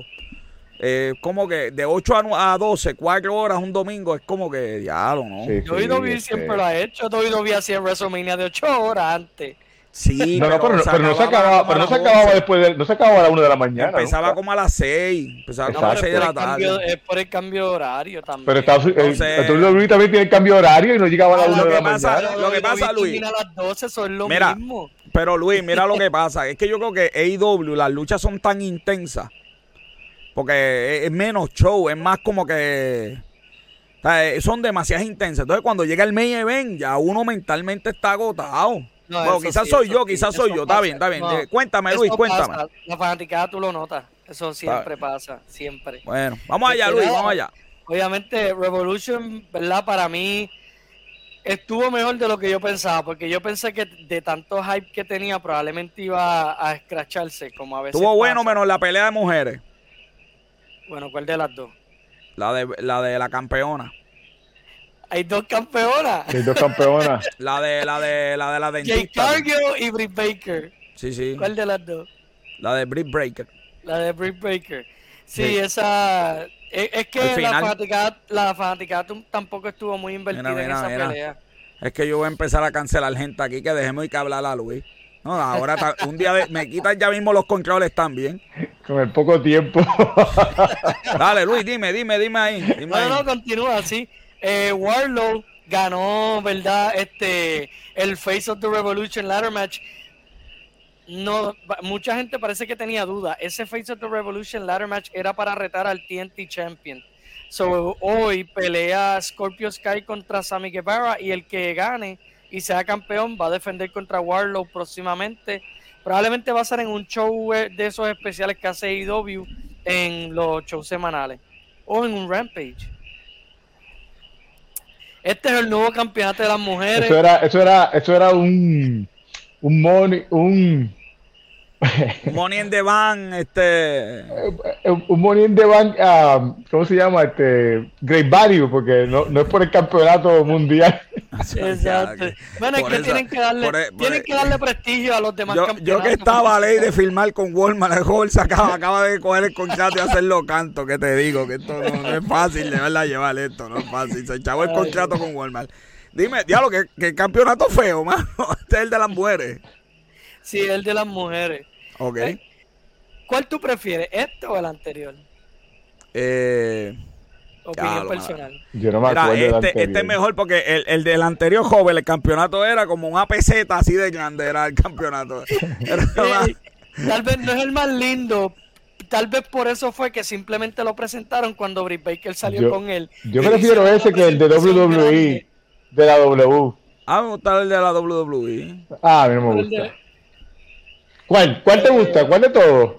Speaker 1: Eh, como que de 8 a, nu- a 12, 4 horas un domingo, es como que diablo, ¿no?
Speaker 2: Sí,
Speaker 4: WWE
Speaker 2: este-
Speaker 4: siempre lo ha hecho. WWE hacía WrestleMania de 8 horas antes.
Speaker 1: Sí,
Speaker 2: No, no, pero, no-
Speaker 1: se
Speaker 2: pero no se
Speaker 1: acababa
Speaker 2: acababa,
Speaker 1: como
Speaker 2: pero no
Speaker 1: a
Speaker 2: se
Speaker 1: las
Speaker 2: acababa
Speaker 1: 11.
Speaker 2: después de, no se acababa a la una de la mañana.
Speaker 1: Empezaba
Speaker 2: nunca.
Speaker 1: como a las 6, empezaba
Speaker 4: No,
Speaker 1: como a las
Speaker 4: es
Speaker 1: 6 de la
Speaker 4: el cambio,
Speaker 1: tarde.
Speaker 4: es por el cambio de horario también.
Speaker 2: Pero Estados Unidos,
Speaker 1: Entonces-
Speaker 2: el WWE también tiene cambio de horario y no llegaba a la
Speaker 4: Ah,
Speaker 2: una
Speaker 1: lo
Speaker 2: de la
Speaker 1: pasa-
Speaker 2: mañana.
Speaker 1: lo que pasa, Luis.
Speaker 4: termina a las 12, eso es lo
Speaker 1: Mira,
Speaker 4: mismo.
Speaker 1: Pero Luis, mira lo que pasa. Es que yo creo que AEW, las luchas son tan intensas. Porque es, es menos show, es más como que. o sea, eh, son demasiadas intensas. Entonces, cuando llega el main event, ya uno mentalmente está agotado.
Speaker 4: No,
Speaker 1: bueno, quizás
Speaker 4: sí,
Speaker 1: soy yo,
Speaker 4: sí,
Speaker 1: quizás soy yo. Está bien, está bien.
Speaker 4: No,
Speaker 1: Eh, cuéntame, Luis, cuéntame.
Speaker 4: pasa. La fanaticada tú lo notas. Eso siempre pasa, siempre.
Speaker 1: Bueno, vamos allá, Luis, vamos allá.
Speaker 4: Obviamente, Revolution, ¿verdad? Para mí estuvo mejor de lo que yo pensaba, porque yo pensé que de tanto hype que tenía, probablemente iba a escracharse, como a veces.
Speaker 1: Estuvo bueno
Speaker 4: pasa.
Speaker 1: menos la pelea de mujeres.
Speaker 4: Bueno, ¿cuál de las dos?
Speaker 1: La de la, de la campeona.
Speaker 4: Hay dos campeonas.
Speaker 2: Hay dos campeonas. (laughs)
Speaker 1: La de la de la de la
Speaker 4: Jay
Speaker 1: dentista.
Speaker 4: Cargill y Britt Baker.
Speaker 1: Sí, sí.
Speaker 4: ¿Cuál de las dos?
Speaker 1: La de Britt Breaker.
Speaker 4: La de Britt Baker. Sí,
Speaker 1: Sí.
Speaker 4: esa. Es, que la fanaticada, la fanaticada tampoco estuvo muy invertida
Speaker 1: Mira,
Speaker 4: en esa
Speaker 1: mira.
Speaker 4: pelea.
Speaker 1: Es que yo voy a empezar a cancelar gente aquí que dejemos que hablar a Luis. No, ahora ta- un día de- me quitan ya mismo los controles también.
Speaker 2: Con el poco tiempo. (laughs)
Speaker 1: Dale, Luis, dime, dime, dime ahí. Dime
Speaker 4: No,
Speaker 1: ahí.
Speaker 4: no, continúa así. Eh, Warlow ganó, ¿verdad? Este, el Face of the Revolution Ladder Match. No, mucha gente parece que tenía duda. Ese Face of the Revolution Ladder Match era para retar al TNT Champion. So, hoy pelea Scorpio Sky contra Sammy Guevara y el que gane y sea campeón va a defender contra Warlow próximamente. Probablemente va a ser en un show de esos especiales que hace IW en los shows semanales o en un Rampage. Este es el nuevo campeonato de las mujeres.
Speaker 2: Eso era, eso era, eso era un, un, (laughs) Money
Speaker 1: in the Bank, este.
Speaker 2: un money in the bank, ah, ¿cómo se llama? Este, great value, porque no, no es por el campeonato mundial. (laughs)
Speaker 4: Exacto. Bueno, es que tienen que darle,
Speaker 1: por e- por
Speaker 4: tienen
Speaker 1: e-
Speaker 4: que darle prestigio a los demás
Speaker 1: Yo,
Speaker 4: campeonatos.
Speaker 1: yo que estaba a ley de firmar con Walmart, el se acaba, acaba de coger el contrato y hacerlo canto, que te digo, que esto no, no es fácil de verdad llevar esto, no es fácil. Se echaba el contrato con Walmart. Dime, diablo, que, que campeonato feo, mano. (laughs) Este es el de las mujeres.
Speaker 4: Sí, el de las mujeres.
Speaker 1: Ok.
Speaker 4: ¿Cuál tú prefieres, este o el anterior?
Speaker 1: Eh,
Speaker 4: Opinión
Speaker 1: Claro,
Speaker 4: personal.
Speaker 2: Yo no me
Speaker 1: Mira,
Speaker 2: acuerdo
Speaker 1: este,
Speaker 2: anterior.
Speaker 1: este es mejor porque el, el del anterior joven, el campeonato era como una peseta así de grande, era el campeonato. (laughs) Era
Speaker 4: Eh, tal vez no es el más lindo. Tal vez por eso fue que simplemente lo presentaron cuando Britt Baker salió
Speaker 2: Yo-
Speaker 4: con él.
Speaker 2: Yo
Speaker 4: Y
Speaker 2: prefiero ese que el de WWE,
Speaker 4: grande.
Speaker 2: de la W.
Speaker 1: Ah, me gusta el de la WWE.
Speaker 2: Ah, a mí no me gusta. ¿Cuál? ¿Cuál te gusta? ¿Cuál de todos?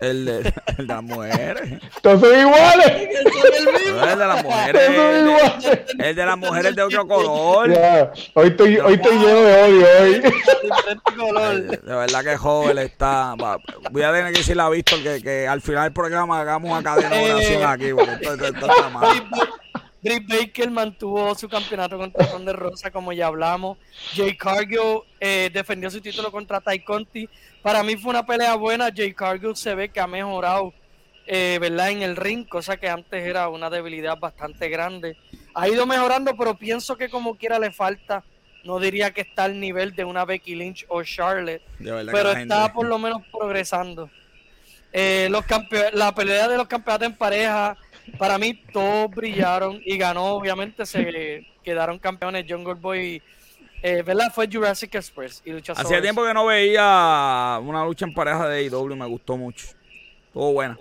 Speaker 1: El de, (laughs) el de las mujeres.
Speaker 2: Todos son iguales. (laughs)
Speaker 4: el mismo.
Speaker 1: No, el de las mujeres.
Speaker 2: Todos son
Speaker 1: El de,
Speaker 2: iguales.
Speaker 1: el de las mujeres de otro color.
Speaker 2: Ya, Hoy estoy, hoy estoy lleno de odio hoy. (laughs)
Speaker 4: Diferente color.
Speaker 1: De verdad que joven está. va, Voy a tener que decirle a Víctor que, que al final del programa hagamos una cadena de oración
Speaker 4: Eh.
Speaker 1: aquí, porque esto, esto- esto está mal.
Speaker 4: Britt Ba- Britt Baker mantuvo su campeonato contra Ronda Rosa, como ya hablamos. Jay Cargill eh, defendió su título contra Ty Conti. Para mí fue una pelea buena. Jay Cargill se ve que ha mejorado eh, ¿verdad? en el ring, cosa que antes era una debilidad bastante grande. Ha ido mejorando, pero pienso que como quiera le falta. No diría que está al nivel de una Becky Lynch o Charlotte pero está
Speaker 1: gente-
Speaker 4: por lo menos progresando. Eh, los campe- la pelea de los campeonatos en pareja, para mí todos brillaron y ganó, obviamente se quedaron campeones Jungle Boy, eh, ¿verdad? Fue Jurassic Express y Luchasaurus.
Speaker 1: Hacía tiempo que no veía una lucha en pareja de AEW, me gustó mucho. Estuvo buena.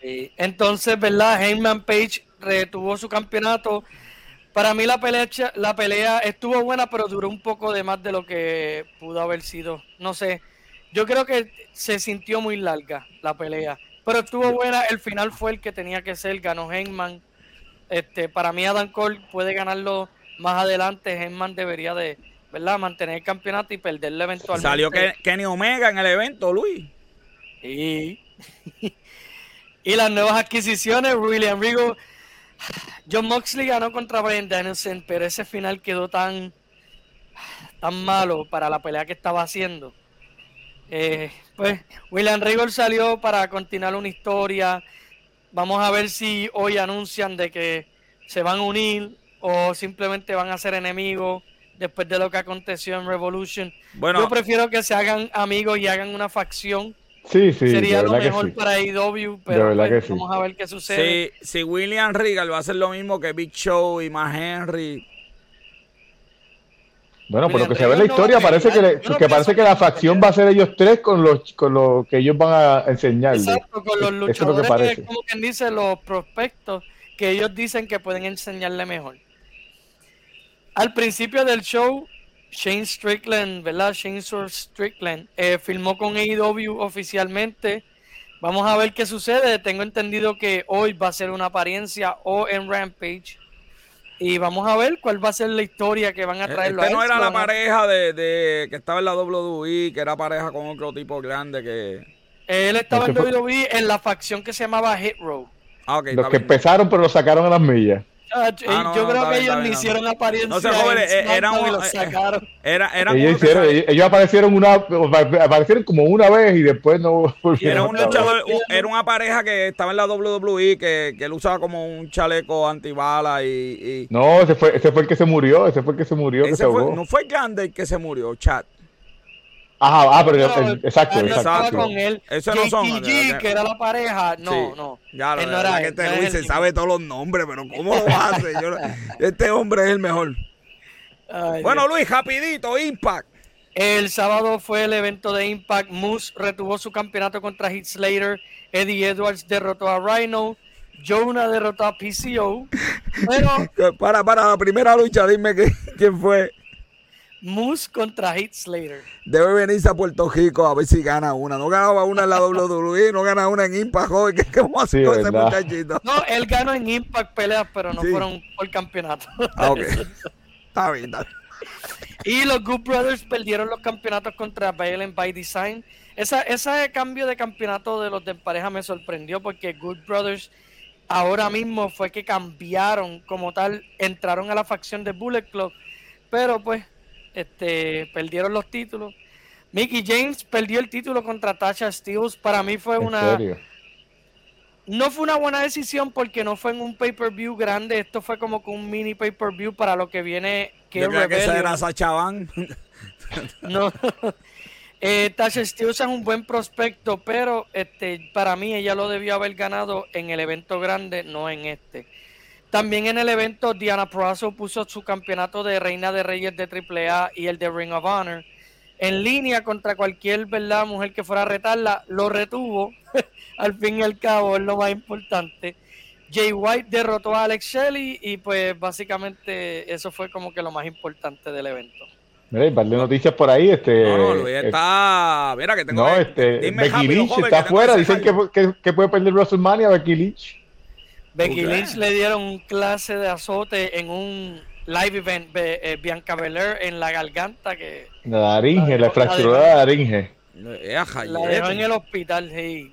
Speaker 4: Sí. Entonces, ¿verdad? Heyman Page retuvo su campeonato. Para mí la pelea, la pelea estuvo buena, pero duró un poco de más de lo que pudo haber sido. No sé. Yo creo que se sintió muy larga la pelea. Pero estuvo buena. El final fue el que tenía que ser. Ganó Heyman. Este, para mí Adam Cole puede ganarlo más adelante. Heyman debería de, ¿verdad? Mantener el campeonato y perderlo eventualmente.
Speaker 1: Salió Ken- Kenny Omega en el evento, Luis.
Speaker 4: Y, (laughs) y las nuevas adquisiciones, William Regal. John Moxley ganó contra Brian Danielson, pero ese final quedó tan, tan malo para la pelea que estaba haciendo. Eh, pues William Regal salió para continuar una historia. Vamos a ver si hoy anuncian de que se van a unir o simplemente van a ser enemigos después de lo que aconteció en Revolution.
Speaker 1: Bueno,
Speaker 4: Yo prefiero que se hagan amigos y hagan una facción
Speaker 2: Sí, sí,
Speaker 4: sería lo mejor
Speaker 2: sí.
Speaker 4: para AEW, pero
Speaker 2: verdad
Speaker 4: pues,
Speaker 2: que sí.
Speaker 4: vamos a ver qué sucede.
Speaker 1: si, si William Regal va a hacer lo mismo que Big Show y Mark Henry,
Speaker 2: Bueno, por lo que se ve en la
Speaker 4: no
Speaker 2: historia, parece que, le-
Speaker 4: no
Speaker 2: que parece que la facción va a ser ellos tres con los con lo que ellos van a enseñarle.
Speaker 4: Exacto, con los
Speaker 2: Eso es lo que
Speaker 4: luchadores,
Speaker 2: parece.
Speaker 4: como quien dice, los prospectos que ellos dicen que pueden enseñarle mejor. Al principio del show, Shane Strickland, ¿verdad? Shane Strickland eh, filmó con AEW oficialmente. Vamos a ver qué sucede. Tengo entendido que hoy va a ser una apariencia o en Rampage. Y vamos a ver cuál va a ser la historia que van a traerlo
Speaker 1: este
Speaker 4: a
Speaker 1: no era la pareja de, de que estaba en la WWE, que era pareja con otro tipo grande que...
Speaker 4: Él estaba en
Speaker 2: Este
Speaker 4: WWE en la facción que se llamaba Hit Row.
Speaker 1: Ah, ok,
Speaker 2: Los que
Speaker 1: bien.
Speaker 2: empezaron pero lo sacaron a las millas.
Speaker 4: Ah, yo
Speaker 1: no,
Speaker 4: yo
Speaker 1: no,
Speaker 4: creo que
Speaker 1: bien,
Speaker 4: ellos ni
Speaker 1: bien,
Speaker 4: hicieron apariencia
Speaker 1: No sé, jóvenes,
Speaker 4: en
Speaker 1: eh, era un- eh,
Speaker 4: sacaron.
Speaker 1: Era, era
Speaker 2: Ellos, hicieron, aparecieron una aparecieron como una vez y después no
Speaker 1: Era un luchador, un- era una pareja que estaba en la WWE, que, que él usaba como un chaleco antibala y... y
Speaker 2: No, ese fue, ese fue el que se murió, ese fue el que se murió, que se
Speaker 1: ese fue,
Speaker 2: ahogó.
Speaker 1: no fue Grande el que se murió, chat.
Speaker 2: Ajá, ah, pero
Speaker 4: No,
Speaker 2: el- exacto, exacto.
Speaker 4: con él.
Speaker 1: Esos no son,
Speaker 4: JTG,
Speaker 1: eh,
Speaker 4: que era la pareja, no,
Speaker 1: Sí.
Speaker 4: no.
Speaker 1: Ya lo
Speaker 4: no era
Speaker 1: que este
Speaker 4: no
Speaker 1: Luis se sabe todos los nombres, pero ¿cómo lo hace? Yo (laughs) este hombre es el mejor.
Speaker 4: Ay,
Speaker 1: Bueno. Luis, rapidito, Impact.
Speaker 4: El sábado fue el evento de Impact. Moose retuvo su campeonato contra Heath Slater. Eddie Edwards derrotó a Rhino. Jonah derrotó a PCO. (laughs) Pero
Speaker 1: Para, para la primera lucha, dime que- quién fue.
Speaker 4: Moose contra Heath Slater.
Speaker 1: Debe venirse a Puerto Rico a ver si gana una. No ganaba una en la (laughs) WWE, no gana una en Impact, joven. ¿Qué, qué
Speaker 2: Sí,
Speaker 1: con ese muchachito?
Speaker 4: No, él ganó en Impact peleas, pero no
Speaker 1: Sí.
Speaker 4: fueron por campeonato.
Speaker 1: Ah, ok. Está bien, está bien.
Speaker 4: Y los Good Brothers perdieron los campeonatos contra Violent by Design. Esa, ese cambio de campeonato de los de pareja me sorprendió porque Good Brothers ahora mismo fue que cambiaron como tal, entraron a la facción de Bullet Club, pero pues este perdieron los títulos. Mickey James perdió el título contra Tasha Steels. Para mí fue una
Speaker 2: serio.
Speaker 4: no fue una buena decisión porque no fue en un pay-per-view grande. Esto fue como que un mini pay-per-view para lo que viene. Que
Speaker 1: Yo creo que esa era Sacha Van. (laughs)
Speaker 4: No. Eh, Tasha Steelz es un buen prospecto, pero este, para mí ella lo debió haber ganado en el evento grande, no en este. También en el evento Diana Prazo puso su campeonato de Reina de Reyes de AAA y el de Ring of Honor en línea contra cualquier verdad mujer que fuera a retarla, lo retuvo, (laughs) al fin y al cabo es lo más importante. Jay White derrotó a Alex Shelley y pues básicamente eso fue como que lo más importante del evento.
Speaker 2: Mira, hay noticias por ahí. Este,
Speaker 1: No, no, Luis está. Mira que tengo.
Speaker 2: no, este,
Speaker 1: dime
Speaker 2: Becky Lynch
Speaker 1: joven,
Speaker 2: está afuera. Dicen que, que puede perder WrestleMania Becky Lynch.
Speaker 4: Becky
Speaker 1: ¿Tú crees?
Speaker 4: Lynch le dieron un clase de azote en un live event de eh, Bianca Belair en la garganta que
Speaker 2: La laringe, la
Speaker 4: La-
Speaker 2: fracturó
Speaker 4: la-
Speaker 2: la laringe.
Speaker 1: Eh,
Speaker 4: la dejó en el hospital. sí.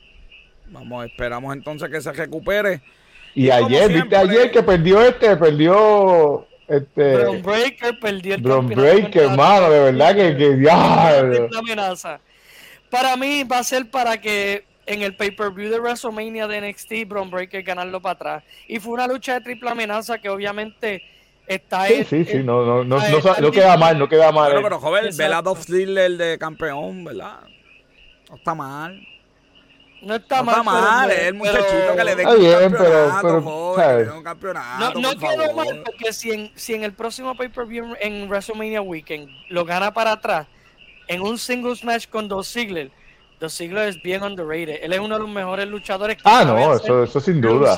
Speaker 1: Vamos, esperamos entonces que se recupere.
Speaker 2: Y ayer, viste ayer que perdió este, perdió este
Speaker 4: Braun Breaker perdió el campeonato
Speaker 2: Breaker, hermano, de verdad que, que diablo.
Speaker 4: triple amenaza. Para mí va a ser para que en el pay-per-view de WrestleMania de NXT, Braun Breaker ganarlo para atrás. Y fue una lucha de triple amenaza que obviamente está
Speaker 2: Sí,
Speaker 4: en-
Speaker 2: sí, sí, no, no, no, no, no queda mal, no queda mal.
Speaker 1: Bueno, pero joven. Veladov Ziggler de campeón, ¿verdad? No está mal.
Speaker 4: no está
Speaker 1: No
Speaker 4: mal.
Speaker 1: está
Speaker 4: pero-
Speaker 1: mal, es el
Speaker 4: pero-
Speaker 1: muchachito que le dé
Speaker 2: Está
Speaker 1: un
Speaker 2: bien, pero-
Speaker 1: campeonato,
Speaker 2: pero,
Speaker 1: campeonato,
Speaker 4: No, no quedó mal porque si en, si en el próximo pay-per-view en WrestleMania Weekend lo gana para atrás en un singles match con Dos Ziggler, Dos Ziggler es bien underrated. Él es uno de los mejores luchadores. que
Speaker 2: Ah, no, eso, eso sin duda.
Speaker 4: a.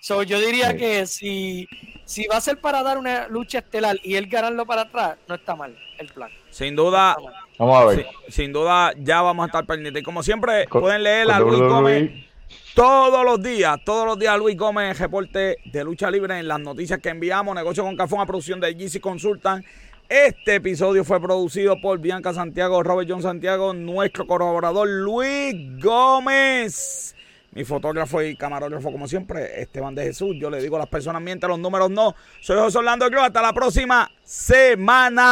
Speaker 4: So, yo diría
Speaker 2: Sí.
Speaker 4: que si, si va a ser para dar una lucha estelar y él ganarlo para atrás, no está mal el plan.
Speaker 1: Sin duda,
Speaker 4: No.
Speaker 2: Vamos a ver.
Speaker 1: sin, sin duda, ya vamos a estar pendientes. Y como siempre,
Speaker 2: Con-
Speaker 1: pueden leer a Luis
Speaker 2: WWE.
Speaker 1: Gómez todos los días, todos los días Luis Gómez, reporte de lucha libre en las noticias que enviamos. Negocio con Café, una producción de GC Consultan. Este episodio fue producido por Bianca Santiago, Robert John Santiago, nuestro colaborador Luis Gómez. Mi fotógrafo y camarógrafo, como siempre, Esteban de Jesús. Yo le digo a las personas mientras los números no. Soy José Orlando Cruz. Hasta la próxima semana.